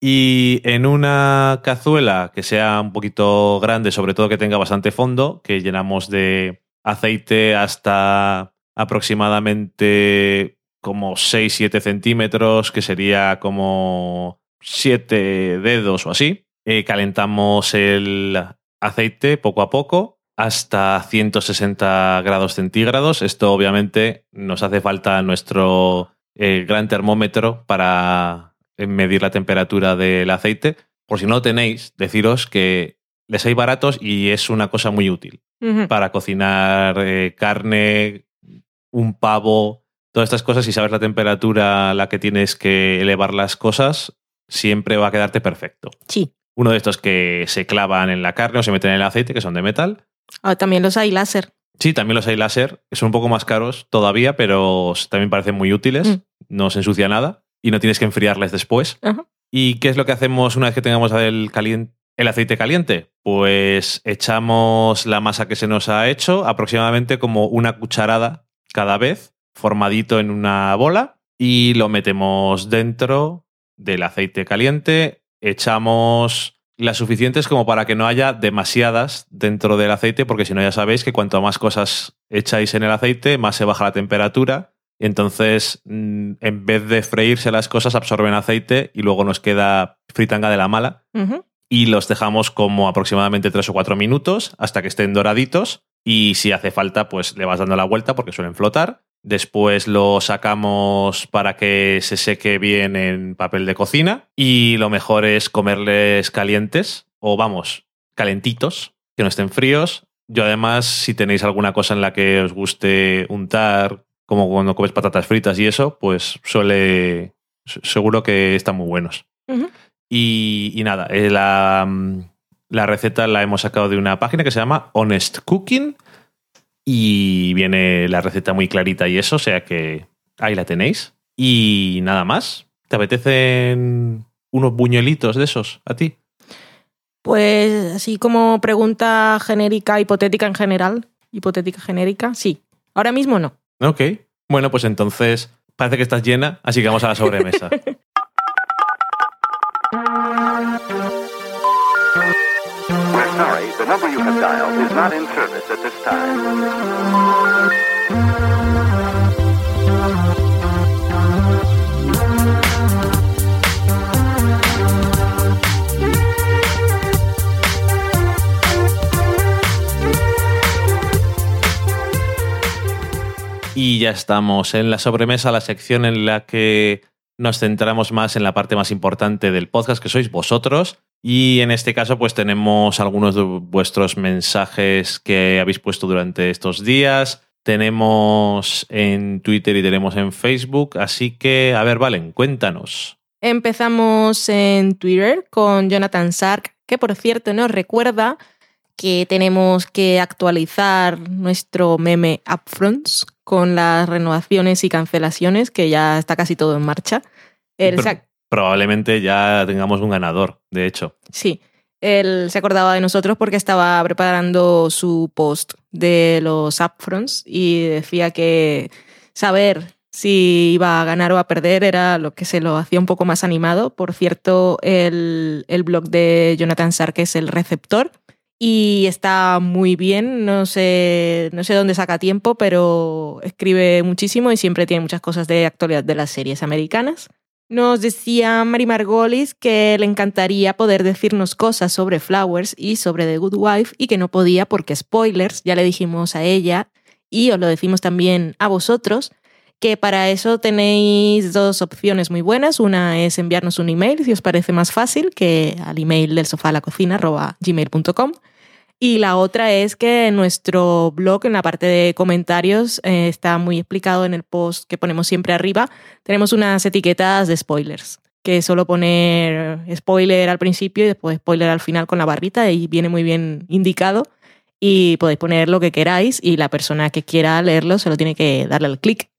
y en una cazuela que sea un poquito grande, sobre todo que tenga bastante fondo, que llenamos de aceite hasta aproximadamente como 6-7 centímetros, que sería como 7 dedos o así. Eh, calentamos el aceite poco a poco hasta 160 grados centígrados. Esto obviamente nos hace falta nuestro eh, gran termómetro para eh, medir la temperatura del aceite. Por si no lo tenéis, deciros que les hay baratos y es una cosa muy útil para cocinar eh, carne, un pavo, todas estas cosas. Si sabes la temperatura a la que tienes que elevar las cosas, siempre va a quedarte perfecto. Sí. Uno de estos que se clavan en la carne o se meten en el aceite, que son de metal. Ah, también los hay láser. Sí, también los hay láser, son un poco más caros todavía, pero también parecen muy útiles. Mm. No se ensucia nada y no tienes que enfriarles después. Ajá. ¿Y qué es lo que hacemos una vez que tengamos el, calien- el aceite caliente? Pues echamos la masa que se nos ha hecho, aproximadamente como una cucharada cada vez, formadito en una bola, y lo metemos dentro del aceite caliente. echamos las suficientes como para que no haya demasiadas dentro del aceite, porque si no ya sabéis que cuanto más cosas echáis en el aceite, más se baja la temperatura. Entonces, mm, en vez de freírse las cosas, absorben aceite y luego nos queda fritanga de la mala. Y los dejamos como aproximadamente 3 o 4 minutos hasta que estén doraditos. Y si hace falta, pues le vas dando la vuelta porque suelen flotar. Después lo sacamos para que se seque bien en papel de cocina. Y lo mejor es comerles calientes, o vamos, calentitos, que no estén fríos. Yo además, si tenéis alguna cosa en la que os guste untar, como cuando comes patatas fritas y eso, pues suele... Seguro que están muy buenos. Y, y nada, eh, la, mm, la receta la hemos sacado de una página que se llama Honest Cooking y viene la receta muy clarita y eso, o sea que ahí la tenéis. Y nada más. ¿Te apetecen unos buñuelitos de esos a ti? Pues así como pregunta genérica, hipotética en general, hipotética genérica, sí. Ahora mismo no. Ok. Bueno, pues entonces parece que estás llena, así que vamos a la sobremesa. sorry, the number you have dialed is not in service at this time. Y ya estamos en la sobremesa, la sección en la que nos centramos más en la parte más importante del podcast, que sois vosotros. Y en este caso, pues tenemos algunos de vuestros mensajes que habéis puesto durante estos días. Tenemos en Twitter y tenemos en Facebook. Así que, a ver, Valen, cuéntanos. Empezamos en Twitter con Jonathan Sark, que por cierto nos recuerda que tenemos que actualizar nuestro meme Upfronts con las renovaciones y cancelaciones, que ya está casi todo en marcha. Pero- ac- Probablemente ya tengamos un ganador, de hecho. sí, él se acordaba de nosotros porque estaba preparando su post de los Upfronts y decía que saber si iba a ganar o a perder era lo que se lo hacía un poco más animado. Por cierto, el, el blog de Jonathan Sark es el receptor y está muy bien. No sé, no sé dónde saca tiempo, pero escribe muchísimo y siempre tiene muchas cosas de actualidad de las series americanas. Nos decía Mari Margolis que le encantaría poder decirnos cosas sobre Flowers y sobre The Good Wife y que no podía porque spoilers, ya le dijimos a ella y os lo decimos también a vosotros, que para eso tenéis dos opciones muy buenas. Una es enviarnos un email si os parece más fácil que al email del sofá a la cocina gmail.com. Y la otra es que en nuestro blog, en la parte de comentarios, eh, está muy explicado en el post que ponemos siempre arriba. Tenemos unas etiquetas de spoilers, que solo poner spoiler al principio y después spoiler al final con la barrita y viene muy bien indicado. Y podéis poner lo que queráis y la persona que quiera leerlo solo tiene que darle al clic.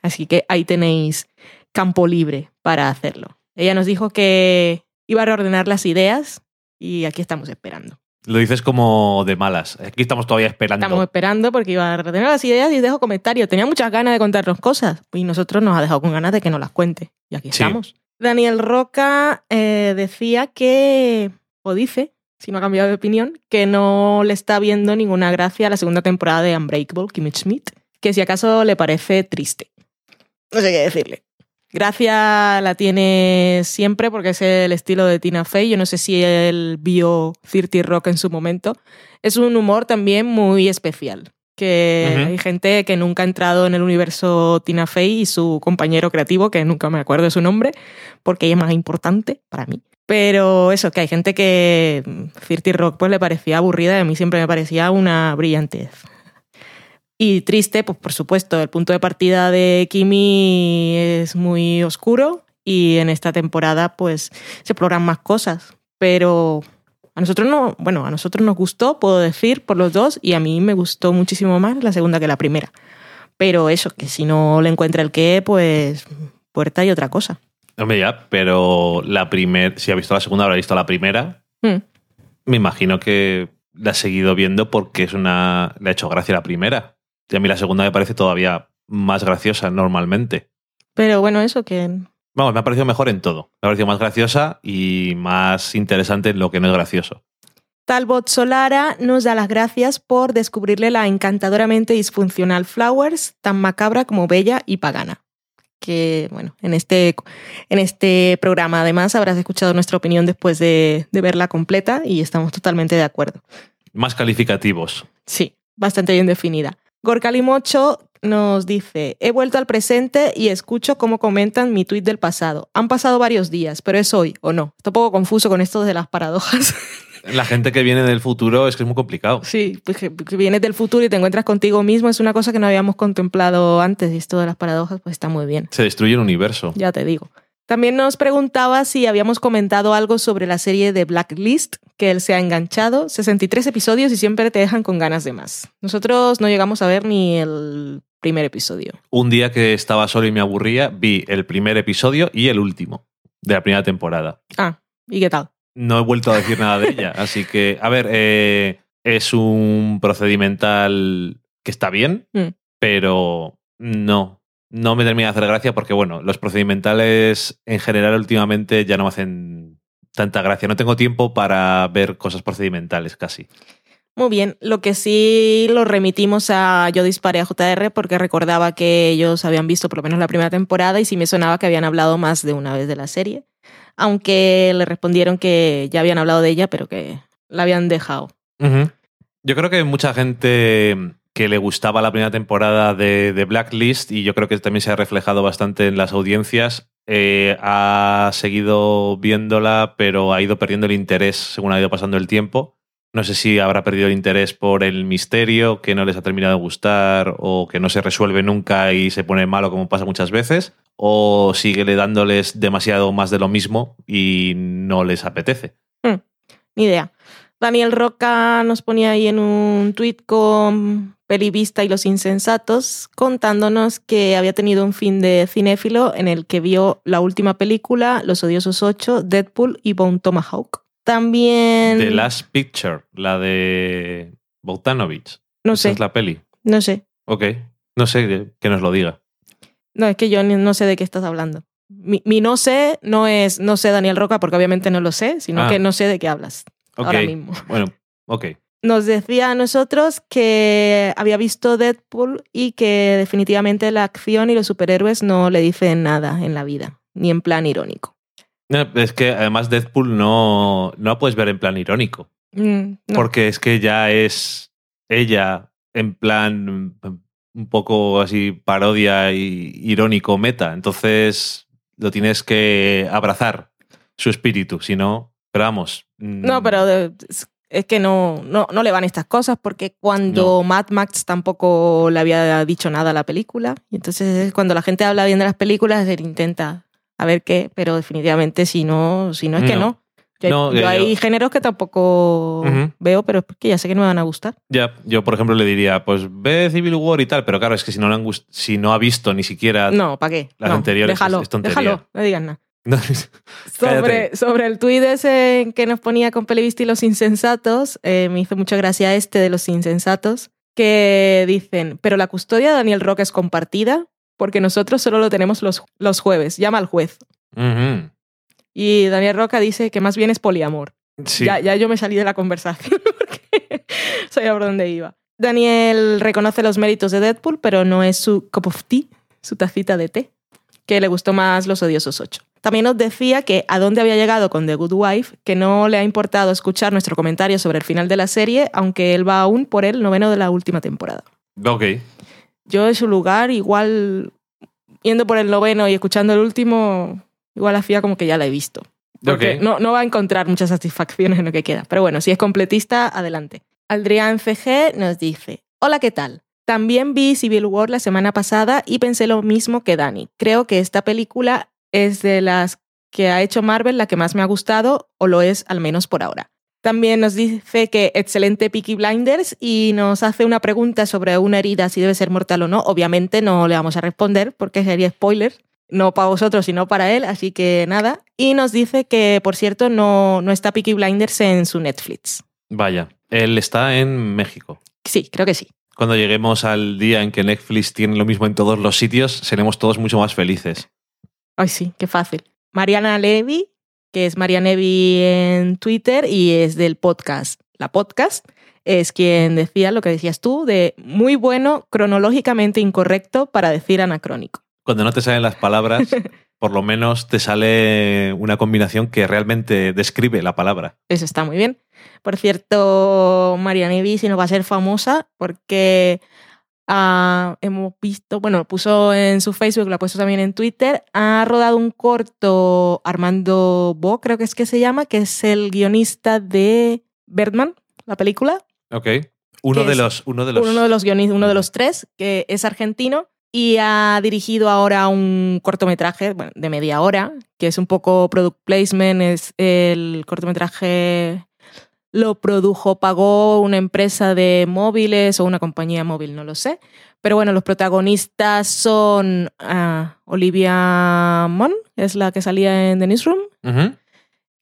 Así que ahí tenéis campo libre para hacerlo. Ella nos dijo que iba a reordenar las ideas y aquí estamos esperando. Lo dices como de malas. Aquí estamos todavía esperando. Estamos esperando porque iba a retener las ideas y dejo comentarios. Tenía muchas ganas de contarnos cosas y nosotros nos ha dejado con ganas de que nos las cuente. Y aquí Sí. estamos. Daniel Roca eh, decía que, o dice, si no ha cambiado de opinión, que no le está viendo ninguna gracia a la segunda temporada de Unbreakable, Kimmy Schmidt, que si acaso le parece triste. No sé qué decirle. Gracia la tiene siempre porque es el estilo de Tina Fey. Yo no sé si él vio 30 Rock en su momento. Es un humor también muy especial. Que hay gente que nunca ha entrado en el universo Tina Fey y su compañero creativo, que nunca me acuerdo de su nombre, porque ella es más importante para mí. Pero eso, que hay gente que 30 Rock pues le parecía aburrida y a mí siempre me parecía una brillantez. Y triste, pues por supuesto, el punto de partida de Kimi es muy oscuro y en esta temporada pues se exploran más cosas. Pero a nosotros no, bueno, a nosotros nos gustó, puedo decir, por los dos, y a mí me gustó muchísimo más la segunda que la primera. Pero eso, que si no le encuentra el qué, pues puerta y otra cosa. Hombre, ya, pero la primera, si ha visto la segunda, habrá visto la primera. Hmm. Me imagino que la ha seguido viendo porque es una. Le ha hecho gracia la primera. Y a mí la segunda me parece todavía más graciosa normalmente. Pero bueno, eso que Vamos, me ha parecido mejor en todo. Me ha parecido más graciosa y más interesante en lo que no es gracioso. Talbot Solara nos da las gracias por descubrirle la encantadoramente disfuncional Flowers, tan macabra como bella y pagana. Que, bueno, en este, en este programa además habrás escuchado nuestra opinión después de, de verla completa y estamos totalmente de acuerdo. Más calificativos. Sí, bastante bien definida. Gorkalimocho nos dice, he vuelto al presente y escucho cómo comentan mi tuit del pasado. Han pasado varios días, pero es hoy o no. Estoy un poco confuso con esto de las paradojas. La gente que viene del futuro es que es muy complicado. Sí, pues que, que vienes del futuro y te encuentras contigo mismo es una cosa que no habíamos contemplado antes y esto de las paradojas pues está muy bien. Se destruye el universo. Ya te digo. También nos preguntaba si habíamos comentado algo sobre la serie de Blacklist, que él se ha enganchado. 63 episodios y siempre te dejan con ganas de más. Nosotros no llegamos a ver ni el primer episodio. Un día que estaba solo y me aburría, vi el primer episodio y el último de la primera temporada. Ah, ¿y qué tal? No he vuelto a decir nada de ella, así que, a ver, eh, es un procedimental que está bien, Mm. pero no, no me termina de hacer gracia porque, bueno, los procedimentales en general últimamente ya no me hacen tanta gracia. No tengo tiempo para ver cosas procedimentales casi. Muy bien, lo que sí lo remitimos a Yo disparé a JR porque recordaba que ellos habían visto por lo menos la primera temporada y sí me sonaba que habían hablado más de una vez de la serie, aunque le respondieron que ya habían hablado de ella pero que la habían dejado. Yo creo que mucha gente que le gustaba la primera temporada de, de Blacklist y yo creo que también se ha reflejado bastante en las audiencias. eh, ha seguido viéndola, pero ha ido perdiendo el interés según ha ido pasando el tiempo. No sé si habrá perdido el interés por el misterio, que no les ha terminado de gustar, o que no se resuelve nunca y se pone malo como pasa muchas veces, o sigue le dándoles demasiado más de lo mismo y no les apetece. Ni idea. Daniel Roca nos ponía ahí en un tuit con Pelivista y los insensatos, contándonos que había tenido un fin de cinéfilo en el que vio la última película, Los Odiosos 8, Deadpool y Bone Tomahawk. También... The Last Picture, la de Bogdanovich. no Esa sé, es la peli. no sé. Ok. No sé que nos lo diga. No, es que yo no sé de qué estás hablando. Mi, mi no sé no es no sé Daniel Roca, porque obviamente no lo sé, sino Ah. que no sé de qué hablas ahora mismo. Bueno, ok. Nos decía a nosotros que había visto Deadpool y que definitivamente la acción y los superhéroes no le dicen nada en la vida, ni en plan irónico. No, es que además Deadpool no, no la puedes ver en plan irónico. Mm, no. Porque es que ya es ella en plan un poco así parodia y irónico meta. Entonces lo tienes que abrazar su espíritu. Si no, pero vamos. mm, No, pero es- que no, no, no le van estas cosas porque cuando Mad Max tampoco le había dicho nada a la película. Y entonces cuando la gente habla bien de las películas, él intenta a ver qué, pero definitivamente si no, si no es que No. Yo, hay- No, yo yo- hay géneros que tampoco veo, pero es porque ya sé que no me van a gustar. Ya, yo por ejemplo le diría, pues ve Civil War y tal, pero claro, es que si no, le han gust- si no ha visto ni siquiera... No, ¿para qué? Las No, anteriores déjalo, es- es tontería. déjalo, no digas nada. No, Sobre, sobre el tuit ese que nos ponía con Pelevista y los insensatos, eh, me hizo mucha gracia este de los insensatos, que dicen, pero la custodia de Daniel Roca es compartida porque nosotros solo lo tenemos los, los jueves, llama al juez. Y Daniel Roca dice que más bien es poliamor. Sí. Ya, ya yo me salí de la conversación porque sabía por dónde iba. Daniel reconoce los méritos de Deadpool, pero no es su cup of tea, su tacita de té, que le gustó más Los Odiosos 8. También nos decía que a dónde había llegado con The Good Wife, que no le ha importado escuchar nuestro comentario sobre el final de la serie, aunque él va aún por el noveno de la última temporada. Ok. Yo en su lugar, igual yendo por el noveno y escuchando el último, igual hacía como que ya la he visto. Porque Ok. no, no va a encontrar muchas satisfacciones en lo que queda. Pero bueno, si es completista, adelante. Adrián CG nos dice, hola, ¿qué tal? También vi Civil War la semana pasada y pensé lo mismo que Dani. Creo que esta película es de las que ha hecho Marvel la que más me ha gustado, o lo es al menos por ahora. También nos dice que excelente Peaky Blinders y nos hace una pregunta sobre una herida, si debe ser mortal o no. Obviamente no le vamos a responder porque sería spoiler, no para vosotros, sino para él, así que nada. Y nos dice que, por cierto, no, no está Peaky Blinders en su Netflix. Vaya. Él está en México. Sí, creo que sí. Cuando lleguemos al día en que Netflix tiene lo mismo en todos los sitios, seremos todos mucho más felices. Ay, sí, qué fácil. Mariana Levy, que es Mariana Levy en Twitter y es del podcast. La podcast es quien decía lo que decías tú, de muy bueno, cronológicamente incorrecto para decir anacrónico. Cuando no te salen las palabras, por lo menos te sale una combinación que realmente describe la palabra. Eso está muy bien. Por cierto, Mariana Levy si no va a ser famosa porque hemos visto, bueno, puso en su Facebook, lo ha puesto también en Twitter, ha rodado un corto Armando Bo, creo que es que se llama, que es el guionista de Birdman, la película. Ok. Uno ¿Qué de los, uno de los. Uno de los guionistas, uno de los tres, que es argentino y ha dirigido ahora un cortometraje bueno, de media hora, que es un poco product placement, es el cortometraje lo produjo, pagó una empresa de móviles o una compañía móvil, no lo sé. Pero bueno, los protagonistas son ah, Olivia Munn, es la que salía en The Newsroom,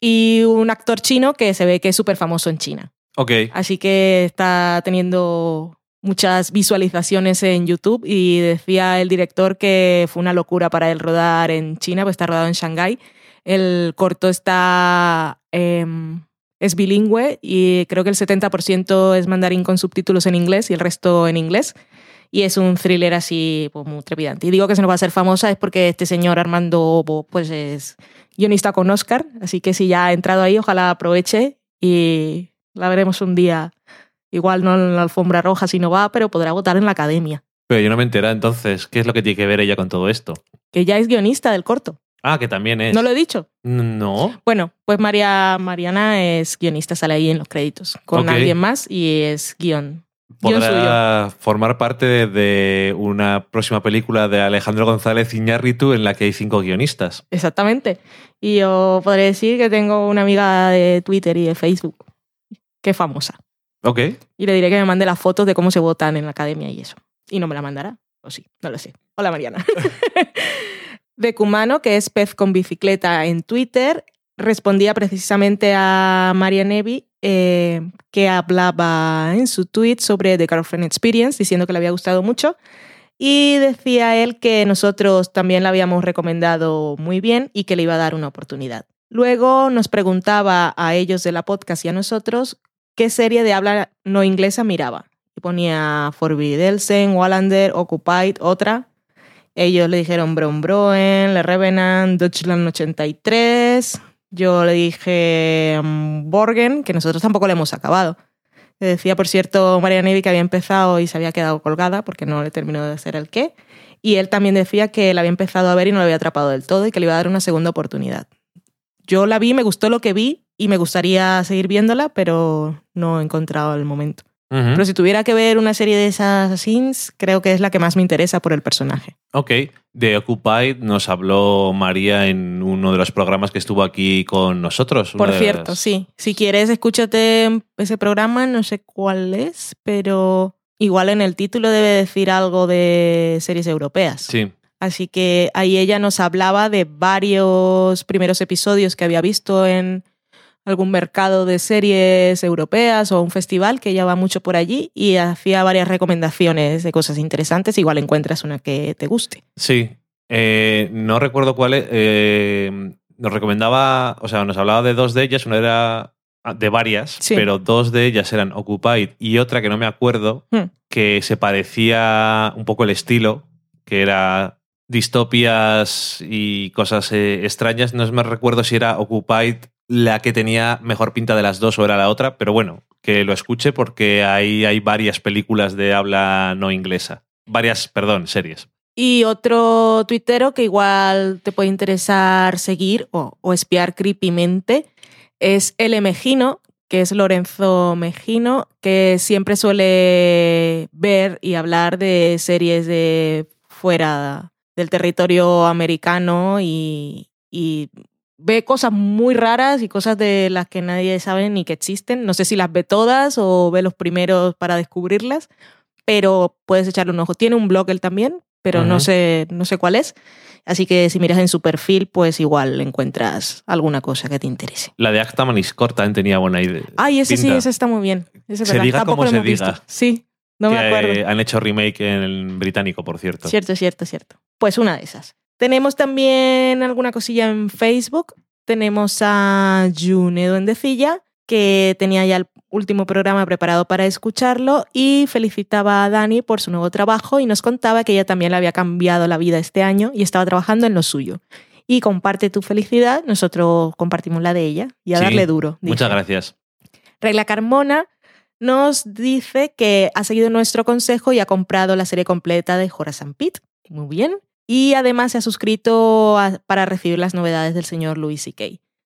y un actor chino que se ve que es súper famoso en China. Ok. Así que está teniendo muchas visualizaciones en YouTube y decía el director que fue una locura para él rodar en China, pues está rodado en Shanghái. El corto está em, es bilingüe y creo que el 70% es mandarín con subtítulos en inglés y el resto en inglés. Y es un thriller así pues, muy trepidante. Y digo que se nos va a hacer famosa es porque este señor Armando pues es guionista con Oscar, así que si ya ha entrado ahí, ojalá aproveche y la veremos un día. Igual no en la alfombra roja si no va, pero podrá votar en la academia. Pero yo no me entera entonces, ¿qué es lo que tiene que ver ella con todo esto? Que ya es guionista del corto. Ah, que también es. ¿No lo he dicho? No. Bueno, pues María Mariana es guionista, sale ahí en los créditos con Ok. alguien más y es guion. Podrá formar parte de, de una próxima película de Alejandro González Iñárritu en la que hay cinco guionistas. Exactamente. Y yo podré decir que tengo una amiga de Twitter y de Facebook que es famosa. Ok. Y le diré que me mande las fotos de cómo se votan en la academia y eso. Y no me la mandará. O sí, no lo sé. Hola Mariana. de Cumano, que es pez con bicicleta en Twitter, respondía precisamente a María Nevi eh, que hablaba en su tweet sobre The Girlfriend Experience, diciendo que le había gustado mucho. Y decía él que nosotros también la habíamos recomendado muy bien y que le iba a dar una oportunidad. Luego nos preguntaba a ellos de la podcast y a nosotros qué serie de habla no inglesa miraba. Y ponía Forbidden Elsen, Wallander, Occupied, otra. Ellos le dijeron Brown Broen, Le Revenant, Deutschland 83. Yo le dije mm, Borgen, que nosotros tampoco le hemos acabado. Le decía, por cierto, María Nevi que había empezado y se había quedado colgada porque no le terminó de hacer el qué. Y él también decía que la había empezado a ver y no la había atrapado del todo y que le iba a dar una segunda oportunidad. Yo la vi, me gustó lo que vi y me gustaría seguir viéndola, pero no he encontrado el momento. Pero si tuviera que ver una serie de esas Assassins, creo que es la que más me interesa por el personaje. Ok. De Occupied nos habló María en uno de los programas que estuvo aquí con nosotros. Por cierto, las- sí. Si quieres, escúchate ese programa, no sé cuál es, pero igual en el título debe decir algo de series europeas. Sí. Así que ahí ella nos hablaba de varios primeros episodios que había visto en algún mercado de series europeas o un festival que ella va mucho por allí y hacía varias recomendaciones de cosas interesantes. Igual encuentras una que te guste. Sí. Eh, no recuerdo cuál es. eh, nos recomendaba, o sea, nos hablaba de dos de ellas. Una era ah, de varias, Sí. pero dos de ellas eran Occupied y otra que no me acuerdo, Hmm. que se parecía un poco el estilo, que era distopias y cosas eh, extrañas. No me recuerdo si era Occupied la que tenía mejor pinta de las dos o era la otra, pero bueno, que lo escuche porque ahí hay varias películas de habla no inglesa. Varias, perdón, series. Y otro tuitero que igual te puede interesar seguir o, o espiar creepymente es el Mejino, que es Lorenzo Mejino, que siempre suele ver y hablar de series de fuera del territorio americano y, y ve cosas muy raras y cosas de las que nadie sabe ni que existen. No sé si las ve todas o ve los primeros para descubrirlas, pero puedes echarle un ojo. Tiene un blog él también, pero no, sé, no sé cuál es. Así que si miras en su perfil, pues igual encuentras alguna cosa que te interese. La de Acta Maniscort también tenía buena idea. Ay, ese sí, pinta. ese está muy bien. Ese Se verdad. diga Tampoco como se hemos visto. diga. Sí, no me que, acuerdo. eh, han hecho remake en el británico, por cierto. Cierto, cierto, cierto. Pues una de esas. Tenemos también alguna cosilla en Facebook. Tenemos a June Duendecilla, que tenía ya el último programa preparado para escucharlo y felicitaba a Dani por su nuevo trabajo y nos contaba que ella también le había cambiado la vida este año y estaba trabajando en lo suyo. Y comparte tu felicidad, nosotros compartimos la de ella y a Sí, darle duro. Muchas gracias. Regla Carmona nos dice que ha seguido nuestro consejo y ha comprado la serie completa de Horace Pitt. Muy bien. Y además se ha suscrito a- para recibir las novedades del señor Louis C.K.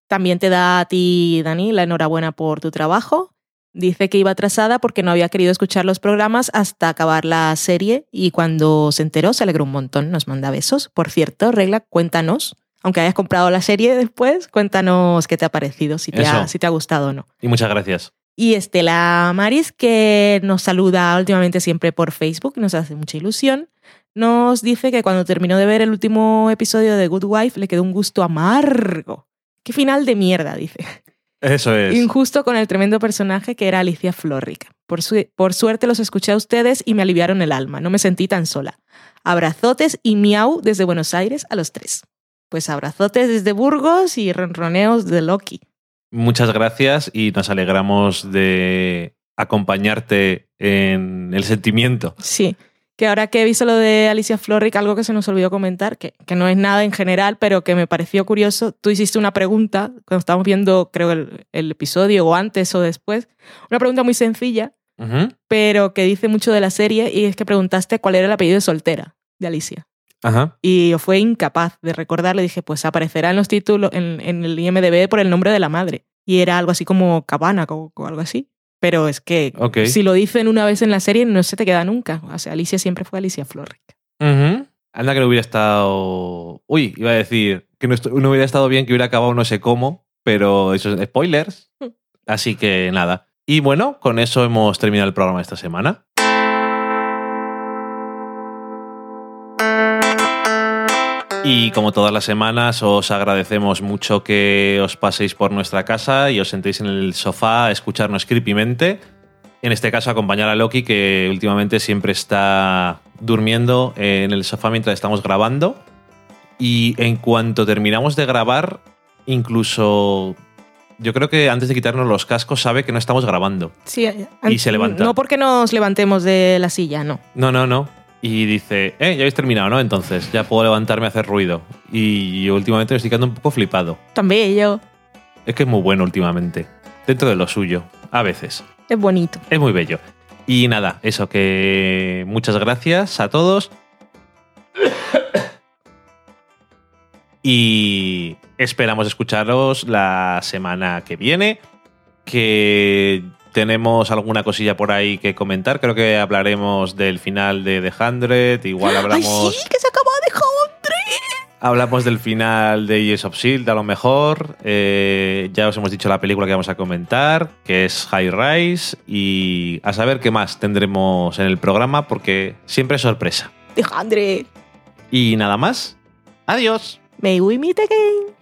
También te da a ti, Dani, la enhorabuena por tu trabajo. Dice que iba atrasada porque no había querido escuchar los programas hasta acabar la serie y cuando se enteró se alegró un montón. Nos manda besos. Por cierto, Regla, cuéntanos, aunque hayas comprado la serie después, cuéntanos qué te ha parecido, si te, ha, si te ha gustado o no. Y muchas gracias. Y Estela Maris, que nos saluda últimamente siempre por Facebook, nos hace mucha ilusión, nos dice que cuando terminó de ver el último episodio de Good Wife le quedó un gusto amargo. Qué final de mierda, dice. Eso es. Injusto con el tremendo personaje que era Alicia Florrick. Por, su- por suerte los escuché a ustedes y me aliviaron el alma. No me sentí tan sola. Abrazotes y miau desde Buenos Aires a los tres. Pues abrazotes desde Burgos y ronroneos de Loki. Muchas gracias y nos alegramos de acompañarte en el sentimiento. Sí, que ahora que he visto lo de Alicia Florrick, algo que se nos olvidó comentar, que, que no es nada en general, pero que me pareció curioso, tú hiciste una pregunta cuando estábamos viendo, creo, el, el episodio, o antes o después, una pregunta muy sencilla, pero que dice mucho de la serie, y es que preguntaste cuál era el apellido de soltera de Alicia. Ajá. Y yo fue incapaz de recordarle, dije, pues aparecerá en los títulos, en, en el IMDB por el nombre de la madre. Y era algo así como Cabana o, o algo así. Pero es que si lo dicen una vez en la serie, no se te queda nunca. O sea, Alicia siempre fue Alicia Florrick. Anda que no hubiera estado. Uy, iba a decir que no, no hubiera estado bien que hubiera acabado no sé cómo, pero eso es spoilers. Así que nada. Y bueno, con eso hemos terminado el programa esta semana. Y como todas las semanas, os agradecemos mucho que os paséis por nuestra casa y os sentéis en el sofá a escucharnos creepymente. En este caso, acompañar a Loki, que últimamente siempre está durmiendo en el sofá mientras estamos grabando. Y en cuanto terminamos de grabar, incluso yo creo que antes de quitarnos los cascos sabe que no estamos grabando. Sí, Y se levanta. No porque nos levantemos de la silla, no. No, no, no. Y dice, eh, ya habéis terminado, ¿no? Entonces, ya puedo levantarme a hacer ruido. Y yo últimamente me estoy quedando un poco flipado. Tan bello. Es que es muy bueno últimamente. Dentro de lo suyo. A veces. Es bonito. Es muy bello. Y nada, eso que muchas gracias a todos. Y esperamos escucharos la semana que viene. Que tenemos alguna cosilla por ahí que comentar. Creo que hablaremos del final de The Hundred. Igual hablamos. ¡Ay, sí! ¡Que se acabó de Hundred! Hablamos del final de Years of Shield, a lo mejor. Eh, ya os hemos dicho la película que vamos a comentar, que es High Rise. Y a saber qué más tendremos en el programa, porque siempre es sorpresa. De Hundred. Y nada más. Adiós. May we meet again.